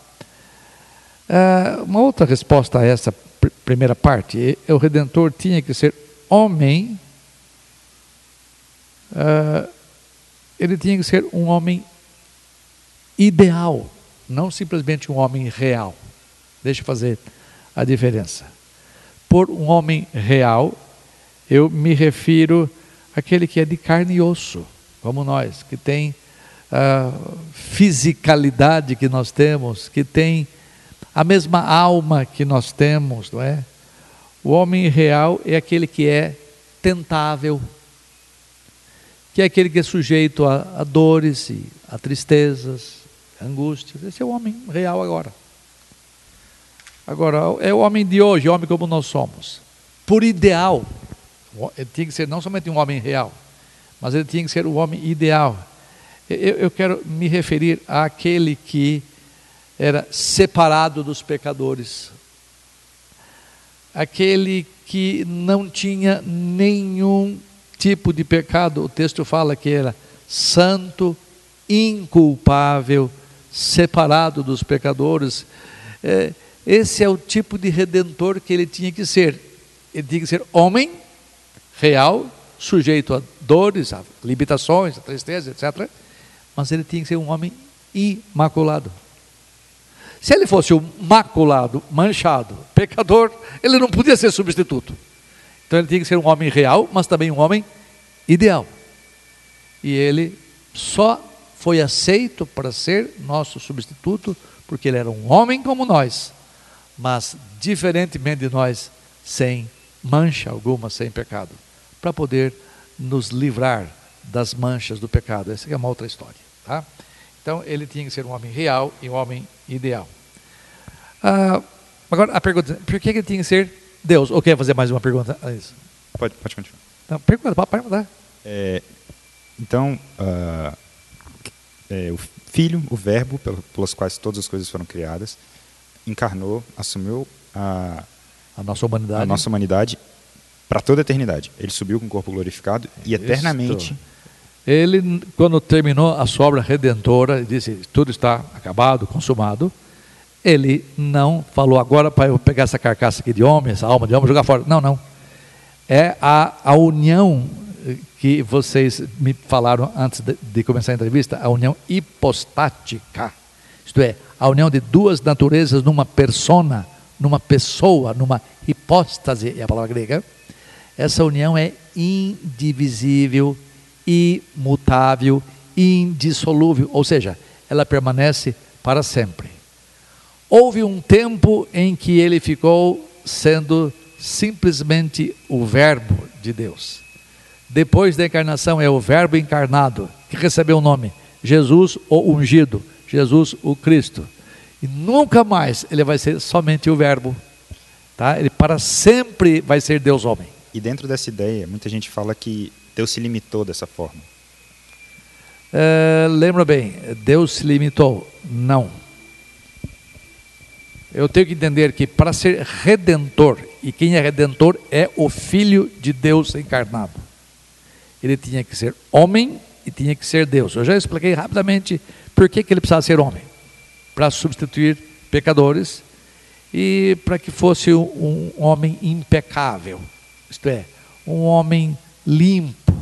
Uh, uma outra resposta a essa pr primeira parte é o Redentor tinha que ser homem. Uh, ele tinha que ser um homem ideal, não simplesmente um homem real. Deixa eu fazer a diferença. Por um homem real, eu me refiro àquele que é de carne e osso, como nós, que tem a fisicalidade que nós temos, que tem a mesma alma que nós temos, não é? O homem real é aquele que é tentável, que é aquele que é sujeito a, a dores, e a tristezas, angústias. Esse é o homem real agora. Agora, é o homem de hoje, homem como nós somos. Por ideal, ele tinha que ser não somente um homem real, mas ele tinha que ser o homem ideal. Eu, eu quero me referir àquele que era separado dos pecadores, aquele que não tinha nenhum tipo de pecado, o texto fala que era santo, inculpável, separado dos pecadores. É, esse é o tipo de redentor que ele tinha que ser. Ele tinha que ser homem, real, sujeito a dores, a limitações, a tristeza, etc. Mas ele tinha que ser um homem imaculado. Se ele fosse o maculado, manchado, pecador, ele não podia ser substituto. Então ele tinha que ser um homem real, mas também um homem ideal. E ele só foi aceito para ser nosso substituto porque ele era um homem como nós, mas diferentemente de nós, sem mancha alguma, sem pecado, para poder nos livrar das manchas do pecado. Essa é uma outra história, tá? Então ele tinha que ser um homem real e um homem ideal. Ah, agora a pergunta: por que ele tinha que ser Deus? Ou quer fazer mais uma pergunta? É isso. Pode, pode continuar. Não, pergunta, pode perguntar. É, então, ah, é, o Filho, o Verbo, pelos quais todas as coisas foram criadas, encarnou, assumiu a, A nossa humanidade. a nossa humanidade para toda a eternidade. Ele subiu com o corpo glorificado e Isto. eternamente Ele, quando terminou a sua obra redentora, e disse: tudo está acabado, consumado. Ele não falou agora para eu pegar essa carcaça aqui de homem, essa alma de homem, jogar fora. Não, não. É a, a união eh, que vocês me falaram antes de, de começar a entrevista, a união hipostática. Isto é, a união de duas naturezas numa persona, numa pessoa, numa hipóstase, é a palavra grega. Essa união é indivisível, imutável, indissolúvel, ou seja, ela permanece para sempre. Houve um tempo em que ele ficou sendo simplesmente o Verbo de Deus. Depois da encarnação é o Verbo encarnado, que recebeu o nome Jesus o ungido, Jesus o Cristo. E nunca mais ele vai ser somente o Verbo. Tá? Ele para sempre vai ser Deus homem. E dentro dessa ideia, muita gente fala que Deus se limitou dessa forma. É, lembra bem, Deus se limitou? Não. Eu tenho que entender que para ser redentor, e quem é redentor é o Filho de Deus encarnado. Ele tinha que ser homem e tinha que ser Deus. Eu já expliquei rapidamente por que, que ele precisava ser homem para substituir pecadores e para que fosse um, homem impecável, isto é, um homem limpo,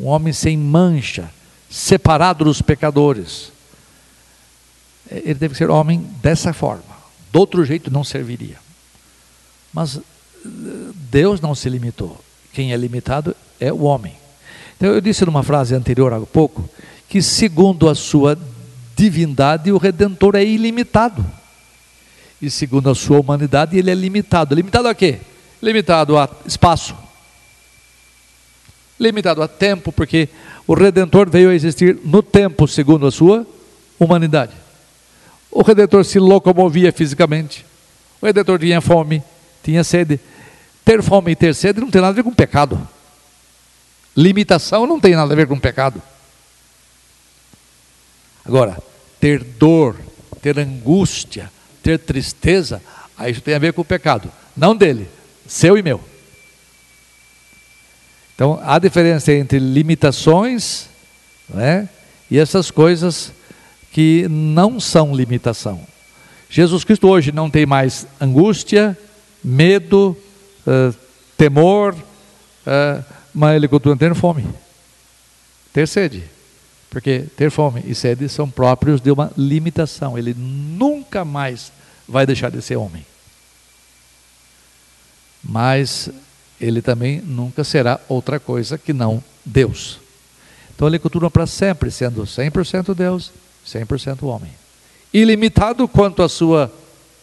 um homem sem mancha, separado dos pecadores. Ele deve ser homem dessa forma, de outro jeito não serviria. Mas eh, Deus não se limitou, quem é limitado é o homem. Então eu disse numa frase anterior há pouco que segundo a sua divindade o redentor é ilimitado. E segundo a sua humanidade ele é limitado. Limitado a quê? Limitado a espaço. Limitado a tempo, porque o redentor veio a existir no tempo segundo a sua humanidade. O redentor se locomovia fisicamente. O redentor tinha fome, tinha sede. Ter fome e ter sede não tem nada a ver com pecado. Limitação não tem nada a ver com pecado. Agora, ter dor, ter angústia, ter tristeza, isso tem a ver com o pecado. Não dele, seu e meu. Então, há diferença entre limitações né, e essas coisas que não são limitação. Jesus Cristo hoje não tem mais angústia, medo, uh, temor, uh, mas ele continua tendo fome, ter sede. Porque ter fome e sede são próprios de uma limitação. Ele nunca mais vai deixar de ser homem. Mas ele também nunca será outra coisa que não Deus. Então ele continua para sempre sendo 100% Deus, 100% homem. Ilimitado quanto à sua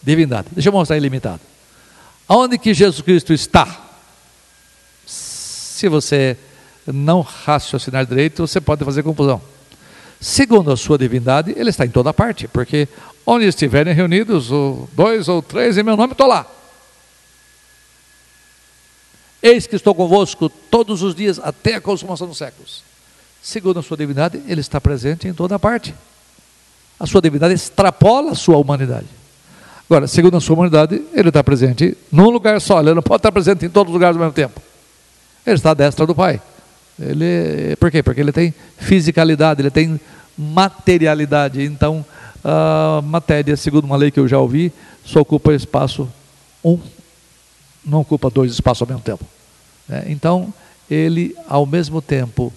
divindade. Deixa eu mostrar ilimitado. Aonde que Jesus Cristo está? Se você não raciocinar direito, você pode fazer confusão. Segundo a sua divindade, ele está em toda parte, porque onde estiverem reunidos, dois ou três em meu nome, estou lá. Eis que estou convosco todos os dias até a consumação dos séculos. Segundo a sua divindade, ele está presente em toda parte. A sua divindade extrapola a sua humanidade. Agora, segundo a sua humanidade, ele está presente num lugar só, ele não pode estar presente em todos os lugares ao mesmo tempo. Ele está à destra do Pai. Ele, por quê? Porque ele tem fisicalidade, ele tem materialidade. Então, a matéria, segundo uma lei que eu já ouvi, só ocupa espaço um, não ocupa dois espaços ao mesmo tempo. É, então, ele, ao mesmo tempo,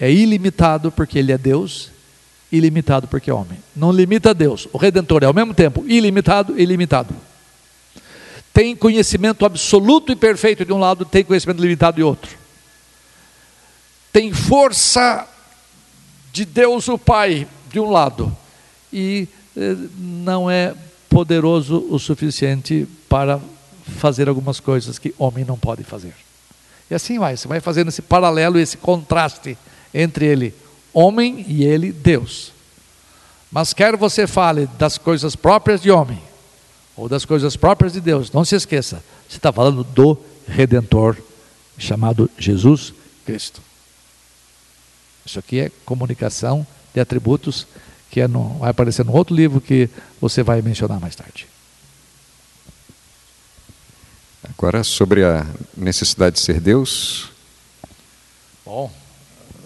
é ilimitado porque ele é Deus ilimitado porque é homem. Não limita Deus. O Redentor é ao mesmo tempo ilimitado e ilimitado. Tem conhecimento absoluto e perfeito de um lado, tem conhecimento limitado de outro. Tem força de Deus o Pai de um lado e eh, não é poderoso o suficiente para fazer algumas coisas que homem não pode fazer. E assim vai, você vai fazendo esse paralelo, esse contraste entre ele, homem, e ele, Deus. Mas quer você fale das coisas próprias de homem, ou das coisas próprias de Deus, não se esqueça, você está falando do Redentor, chamado Jesus Cristo. Isso aqui é comunicação de atributos que é no, vai aparecer no outro livro que você vai mencionar mais tarde. Agora, sobre a necessidade de ser Deus. Bom,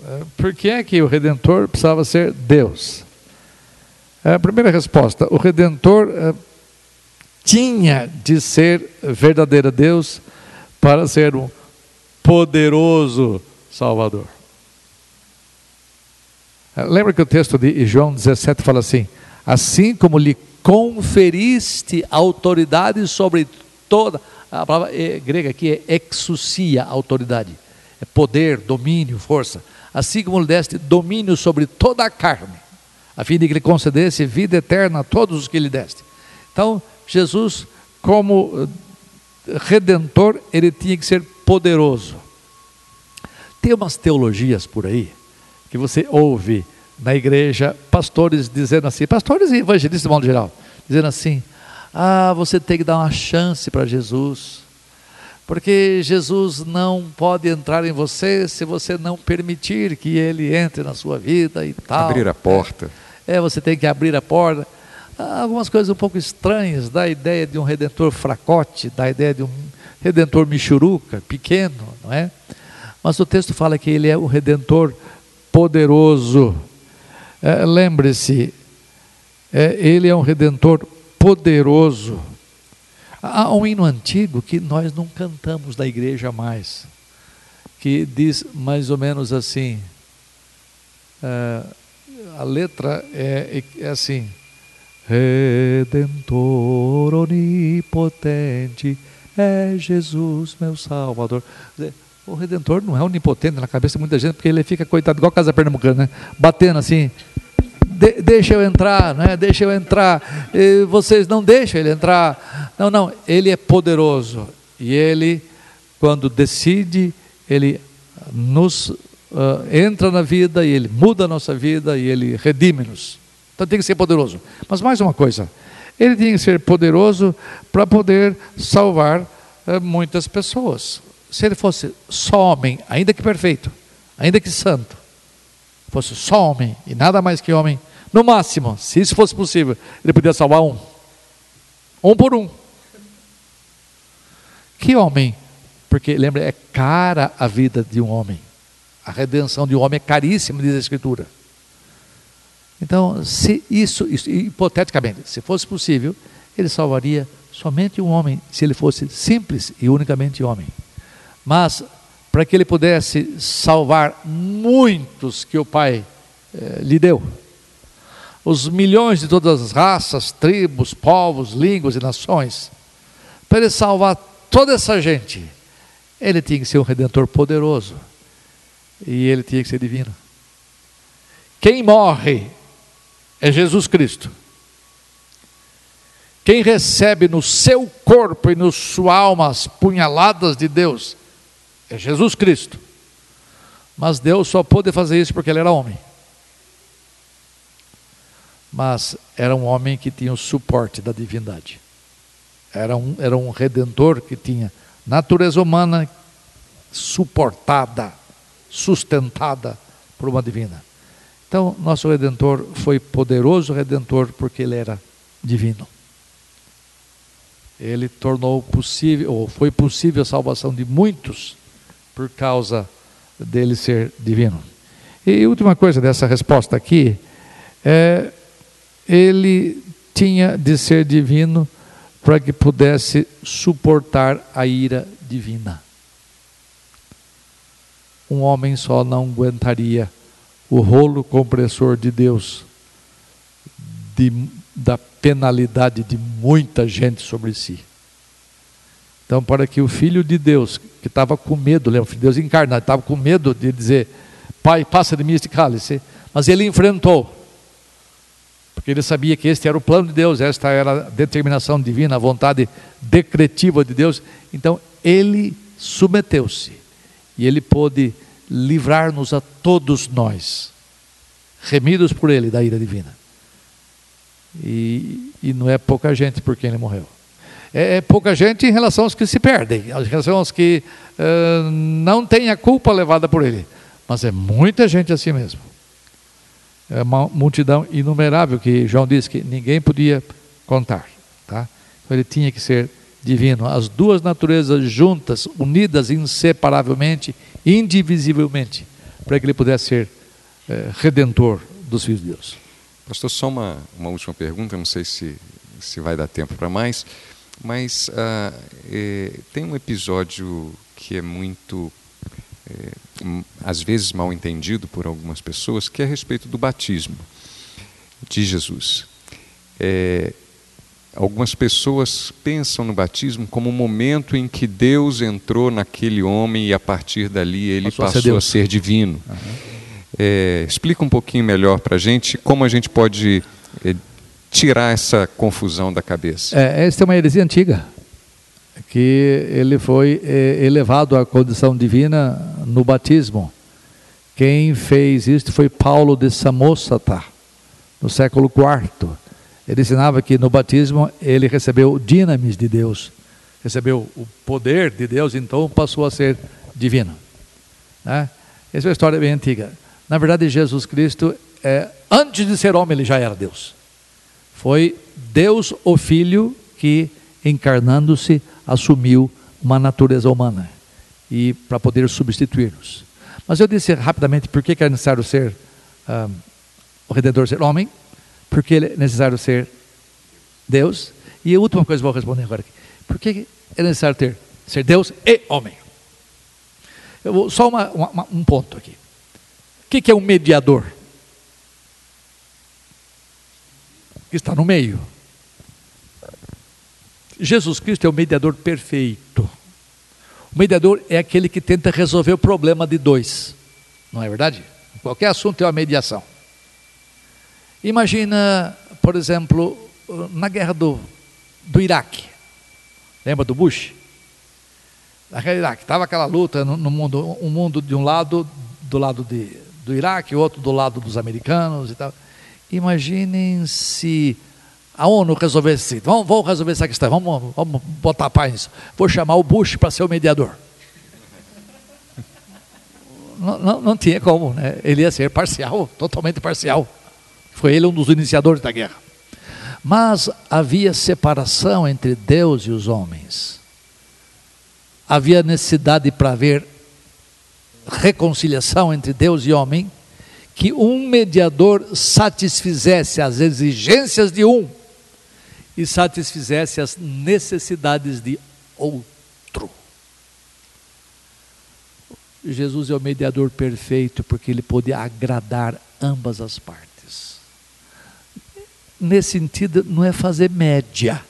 é, por que é que o Redentor precisava ser Deus? É, a primeira resposta: o Redentor é, tinha de ser verdadeiro Deus para ser um poderoso Salvador. Lembra que o texto de João 17 fala assim: Assim como lhe conferiste autoridade sobre toda a palavra é, grega aqui é exousia, autoridade. É poder, domínio, força. Assim como lhe deste domínio sobre toda a carne, a fim de que lhe concedesse vida eterna a todos os que lhe deste. Então, Jesus, como eh, redentor, ele tinha que ser poderoso. Tem umas teologias por aí que você ouve na igreja pastores dizendo assim, pastores e evangelistas de modo geral, dizendo assim: ah, você tem que dar uma chance para Jesus. Porque Jesus não pode entrar em você se você não permitir que ele entre na sua vida e tal. Abrir a porta. É, é você tem que abrir a porta. Algumas coisas um pouco estranhas, da ideia de um redentor fracote, da ideia de um redentor michuruca, pequeno, não é? Mas o texto fala que ele é o redentor poderoso. É, Lembre-se, é, ele é um redentor poderoso. Há um hino antigo que nós não cantamos da igreja mais, que diz mais ou menos assim: uh, a letra é, é assim, Redentor onipotente é Jesus, meu Salvador. O Redentor não é onipotente na cabeça de muita gente, porque ele fica coitado, igual a casa pernambucana, né? batendo assim, de, deixa eu entrar, né? deixa eu entrar. E vocês não deixam ele entrar. Não, não, ele é poderoso. E ele, quando decide, ele nos uh, entra na vida e ele muda a nossa vida e ele redime-nos. Então tem que ser poderoso. Mas mais uma coisa, ele tem que ser poderoso para poder salvar uh, muitas pessoas. Se ele fosse só homem, ainda que perfeito, ainda que santo, fosse só homem e nada mais que homem, no máximo, se isso fosse possível, ele podia salvar um. Um por um. Que homem? Porque, lembra, é cara a vida de um homem. A redenção de um homem é caríssima, diz a Escritura. Então, se isso, isso, hipoteticamente, se fosse possível, ele salvaria somente um homem, se ele fosse simples e unicamente homem. Mas, para que ele pudesse salvar muitos que o Pai eh, lhe deu, os milhões de todas as raças, tribos, povos, línguas e nações, para ele salvar toda essa gente, ele tinha que ser um redentor poderoso e ele tinha que ser divino. Quem morre é Jesus Cristo. Quem recebe no seu corpo e na sua alma as punhaladas de Deus é Jesus Cristo. Mas Deus só pôde fazer isso porque ele era homem mas era um homem que tinha o suporte da divindade. Era um, era um redentor que tinha natureza humana suportada, sustentada por uma divina. Então, nosso redentor foi poderoso redentor porque ele era divino. Ele tornou possível, ou foi possível a salvação de muitos por causa dele ser divino. E última coisa dessa resposta aqui é ele tinha de ser divino para que pudesse suportar a ira divina. Um homem só não aguentaria o rolo compressor de Deus de, da penalidade de muita gente sobre si. Então, para que o Filho de Deus, que estava com medo, lembra, o Filho de Deus encarnado, estava com medo de dizer, Pai, passa de mim este cálice, mas ele enfrentou, porque ele sabia que este era o plano de Deus, esta era a determinação divina, a vontade decretiva de Deus. Então, ele submeteu-se e ele pôde livrar-nos a todos nós, remidos por ele da ira divina. E, e não é pouca gente por quem ele morreu. É, é, pouca gente em relação aos que se perdem, em relação aos que uh, não têm a culpa levada por ele. Mas é muita gente assim mesmo. É uma multidão inumerável que João disse que ninguém podia contar. Tá? Então ele tinha que ser divino. As duas naturezas juntas, unidas inseparavelmente, indivisivelmente, para que ele pudesse ser é, redentor dos filhos de Deus. Pastor, só uma, uma última pergunta, não sei se, se vai dar tempo para mais, mas ah, é, tem um episódio que é muito, é, às vezes mal entendido por algumas pessoas, que é a respeito do batismo de Jesus. É, algumas pessoas pensam no batismo como o momento em que Deus entrou naquele homem e a partir dali ele passou, passou a, ser, a ser divino. Uhum. Explica um pouquinho melhor para a gente como a gente pode tirar essa confusão da cabeça. É, essa é uma heresia antiga, que ele foi é, elevado à condição divina no batismo. Quem fez isso foi Paulo de Samosata, no século IV. Ele ensinava que no batismo ele recebeu dinamis de Deus, recebeu o poder de Deus, então passou a ser divino. Né? Essa é uma história bem antiga. Na verdade, Jesus Cristo, é, antes de ser homem, ele já era Deus. Foi Deus, o Filho, que, encarnando-se, assumiu uma natureza humana e para poder substituir-nos. Mas eu disse rapidamente por que é necessário ser um, o Redentor ser homem, porque é necessário ser Deus. E a última coisa que vou responder agora aqui. Por que é necessário ter, ser Deus e homem? Eu vou, só uma, uma, um ponto aqui. O que, que é um mediador? Que está no meio. Jesus Cristo é o mediador perfeito. O mediador é aquele que tenta resolver o problema de dois. Não é verdade? Qualquer assunto tem uma mediação. Imagina, por exemplo, na guerra do, do Iraque. Lembra do Bush? Na guerra do Iraque, estava aquela luta no, no mundo, um mundo de um lado, do lado de, do Iraque, outro do lado dos americanos e tal. Imaginem se a ONU resolvesse, vamos, vamos resolver essa questão, vamos, vamos botar paz nisso. Vou chamar o Bush para ser o mediador. Não, não, não, tinha como, né? ele ia ser parcial, totalmente parcial. Foi ele um dos iniciadores da guerra. Mas havia separação entre Deus e os homens. Havia necessidade para haver reconciliação entre Deus e homem, que um mediador satisfizesse as exigências de um e satisfizesse as necessidades de outro. Jesus é o mediador perfeito porque ele pôde agradar ambas as partes. Nesse sentido, não é fazer média,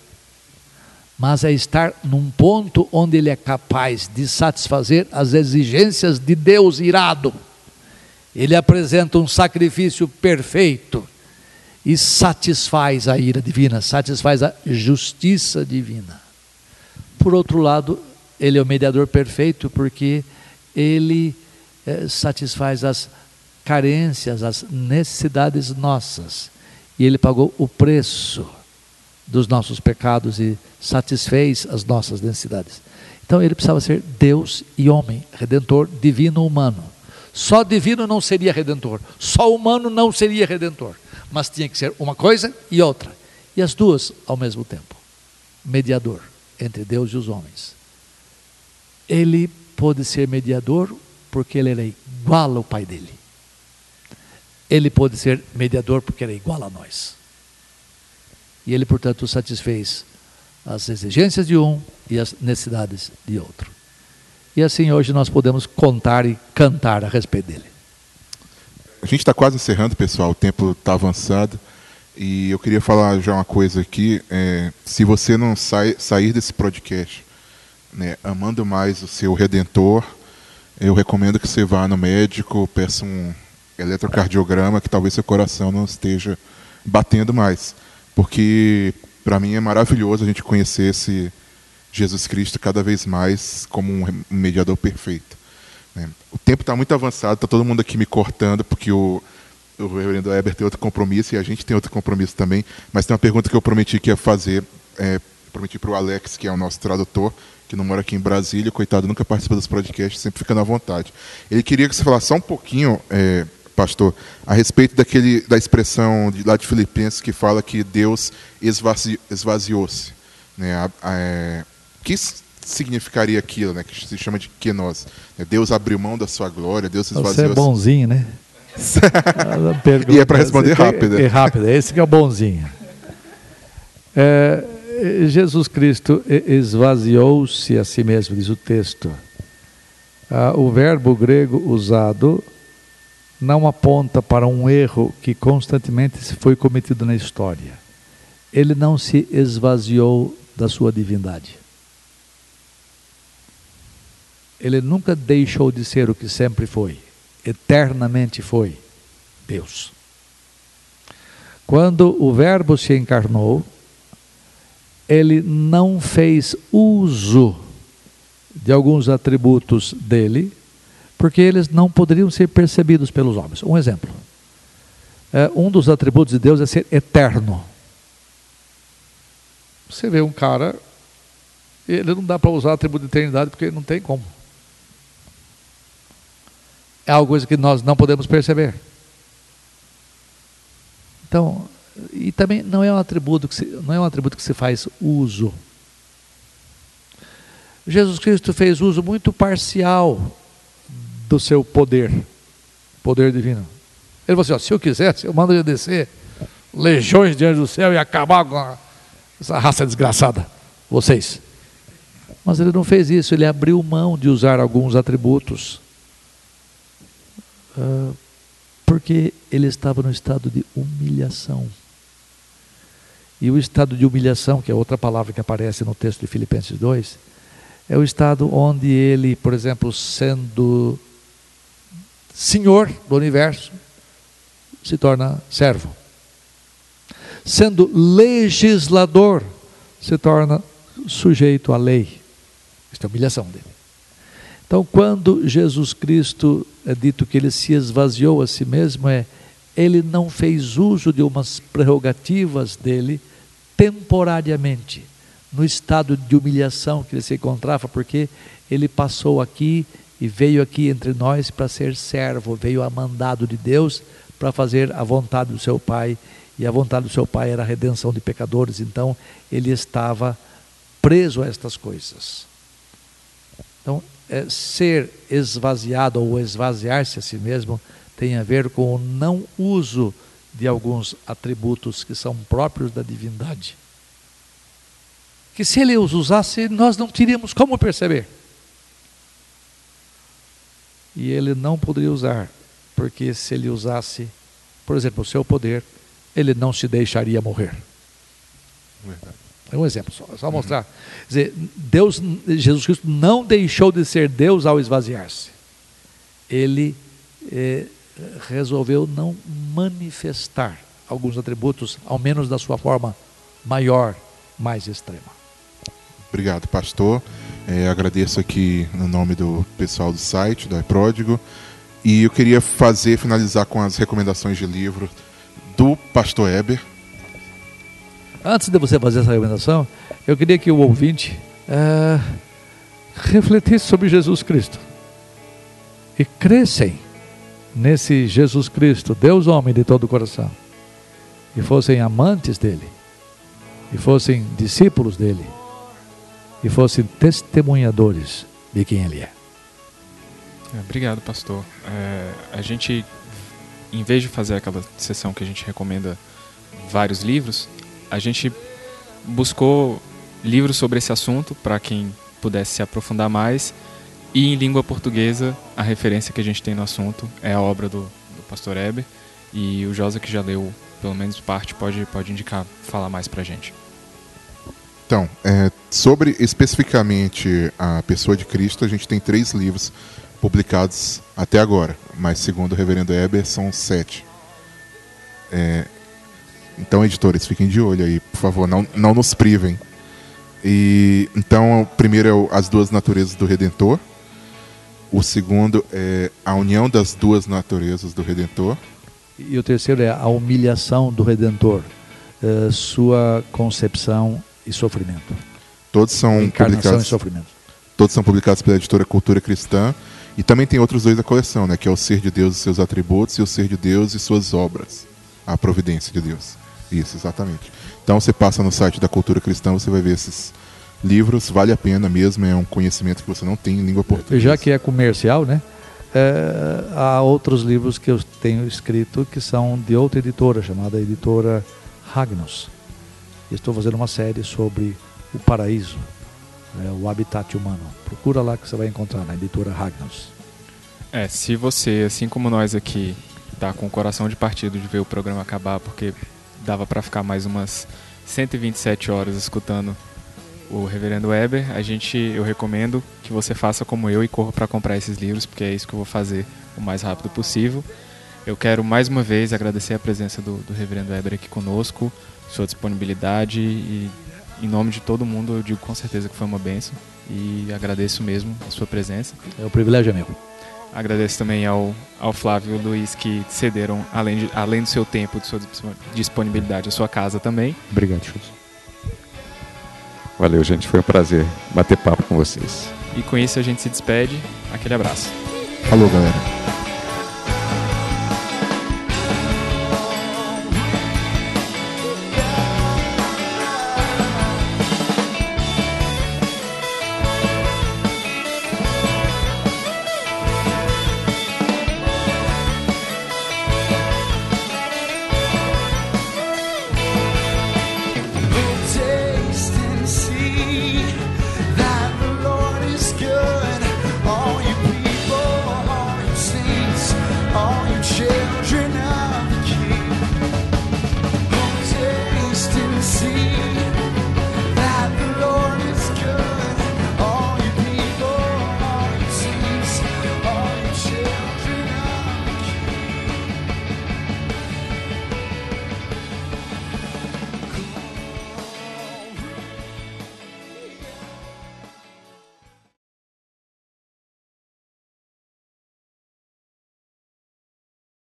mas é estar num ponto onde ele é capaz de satisfazer as exigências de Deus irado. Ele apresenta um sacrifício perfeito e satisfaz a ira divina, satisfaz a justiça divina. Por outro lado, ele é o mediador perfeito porque ele é, satisfaz as carências, as necessidades nossas. E ele pagou o preço dos nossos pecados e satisfez as nossas necessidades. Então ele precisava ser Deus e homem, redentor divino humano. Só divino não seria redentor, só humano não seria redentor mas tinha que ser uma coisa e outra. E as duas ao mesmo tempo. Mediador entre Deus e os homens. Ele pôde ser mediador porque ele era igual ao pai dele. Ele pôde ser mediador porque era igual a nós. E ele, portanto, satisfez as exigências de um e as necessidades de outro. E assim hoje nós podemos contar e cantar a respeito dele. A gente está quase encerrando, pessoal, o tempo está avançado. E eu queria falar já uma coisa aqui. é, se você não sai, sair desse podcast né, amando mais o seu redentor, eu recomendo que você vá no médico, peça um eletrocardiograma, que talvez seu coração não esteja batendo mais. Porque para mim é maravilhoso a gente conhecer esse Jesus Cristo cada vez mais como um mediador perfeito. né. O tempo está muito avançado, está todo mundo aqui me cortando, porque o, o reverendo Heber tem outro compromisso e a gente tem outro compromisso também. Mas tem uma pergunta que eu prometi que ia fazer, é, prometi para o Alex, que é o nosso tradutor, que não mora aqui em Brasília, coitado, nunca participa dos podcasts, sempre ficando à vontade. Ele queria que você falasse só um pouquinho, é, pastor, a respeito daquele, da expressão de, lá de Filipenses que fala que Deus esvazi- esvaziou-se. Né? A- a- é, que significaria aquilo, né? que se chama de kenos? né? Deus abriu mão da sua glória, Deus Você é bonzinho, né? [laughs] E é pra responder Você tem- rápido. É rápido, esse que é o bonzinho. É, Jesus Cristo esvaziou-se a si mesmo, diz o texto. Ah, o verbo grego usado não aponta para um erro que constantemente foi cometido na história. Ele não se esvaziou da sua divindade. Ele nunca deixou de ser o que sempre foi, eternamente foi Deus. Quando o Verbo se encarnou, ele não fez uso de alguns atributos dele, porque eles não poderiam ser percebidos pelos homens. Um exemplo: é, um dos atributos de Deus é ser eterno. Você vê um cara, ele não dá para usar o atributo de eternidade porque não tem como. É algo que nós não podemos perceber. Então, e também não é um atributo que se, não é um atributo que se faz uso. Jesus Cristo fez uso muito parcial do seu poder, poder divino. Ele falou assim: ó, se eu quisesse, eu mando ele descer legiões de anjos do céu e acabar com essa raça desgraçada, vocês. Mas ele não fez isso, ele abriu mão de usar alguns atributos, ah, porque ele estava no estado de humilhação. E o estado de humilhação, que é outra palavra que aparece no texto de Filipenses 2, é o estado onde ele, por exemplo, sendo senhor do universo, se torna servo. Sendo legislador, se torna sujeito à lei. Isso é humilhação dele. Então, quando Jesus Cristo é dito que ele se esvaziou a si mesmo, é ele não fez uso de umas prerrogativas dele temporariamente, no estado de humilhação que ele se encontrava, porque ele passou aqui e veio aqui entre nós para ser servo, veio a mandado de Deus para fazer a vontade do seu Pai, e a vontade do seu Pai era a redenção de pecadores, então ele estava preso a estas coisas. É, ser esvaziado ou esvaziar-se a si mesmo tem a ver com o não uso de alguns atributos que são próprios da divindade. Que se ele os usasse, nós não teríamos como perceber. E ele não poderia usar, porque se ele usasse, por exemplo, o seu poder, ele não se deixaria morrer. Verdade. É um exemplo só, só mostrar. Quer dizer, Deus, Jesus Cristo não deixou de ser Deus ao esvaziar-se. Ele eh, resolveu não manifestar alguns atributos, ao menos da sua forma maior, mais extrema. Obrigado, pastor. É, agradeço aqui no nome do pessoal do site, da Pródigo. E eu queria fazer, finalizar com as recomendações de livro do pastor Eber. Antes de você fazer essa recomendação, eu queria que o ouvinte eh, refletisse sobre Jesus Cristo e crescem nesse Jesus Cristo, Deus homem de todo o coração, e fossem amantes dele, e fossem discípulos dele, e fossem testemunhadores de quem ele é. É, Obrigado, pastor. É, a gente, em vez de fazer aquela sessão que a gente recomenda vários livros, a gente buscou livros sobre esse assunto para quem pudesse se aprofundar mais. E em língua portuguesa, a referência que a gente tem no assunto é a obra do, do pastor Heber. E o Josa, que já leu pelo menos parte, pode, pode indicar, falar mais pra gente. Então, é, sobre especificamente a pessoa de Cristo, a gente tem três livros publicados até agora, mas segundo o reverendo Eber, são sete. É, então, editores, fiquem de olho aí, por favor, não, não nos privem. E então, o primeiro é As Duas Naturezas do Redentor. O segundo é A União das Duas Naturezas do Redentor. E o terceiro é a humilhação do Redentor, eh, sua concepção e sofrimento. Todos são Encarnação e publicados sofrimento. Todos são publicados pela editora Cultura Cristã. E também tem outros dois da coleção, né? Que é o Ser de Deus e seus atributos e o Ser de Deus e suas obras. A providência de Deus. Isso, exatamente. Então você passa no site da Cultura Cristã, você vai ver esses livros. Vale a pena mesmo, é um conhecimento que você não tem em língua portuguesa. Já que é comercial, né? eh, há outros livros que eu tenho escrito que são de outra editora, chamada editora Ragnos. Estou fazendo uma série sobre o paraíso, né, o habitat humano. Procura lá que você vai encontrar na editora Ragnos. É, se você, assim como nós aqui, tá com o coração de partido de ver o programa acabar, porque dava pra ficar mais umas 127 horas escutando o Reverendo Weber, a gente, eu recomendo que você faça como eu e corra para comprar esses livros, porque é isso que eu vou fazer o mais rápido possível. Eu quero mais uma vez agradecer a presença do, do Reverendo Weber aqui conosco, sua disponibilidade e em nome de todo mundo eu digo com certeza que foi uma benção e agradeço mesmo a sua presença. É o privilégio meu. Agradeço também ao, ao Flávio e ao Luiz que cederam, além, de, além do seu tempo, de sua disponibilidade, a sua casa também. Obrigado, Chus. Valeu, gente. Foi um prazer bater papo com vocês. E com isso a gente se despede. Aquele abraço. Falou, galera.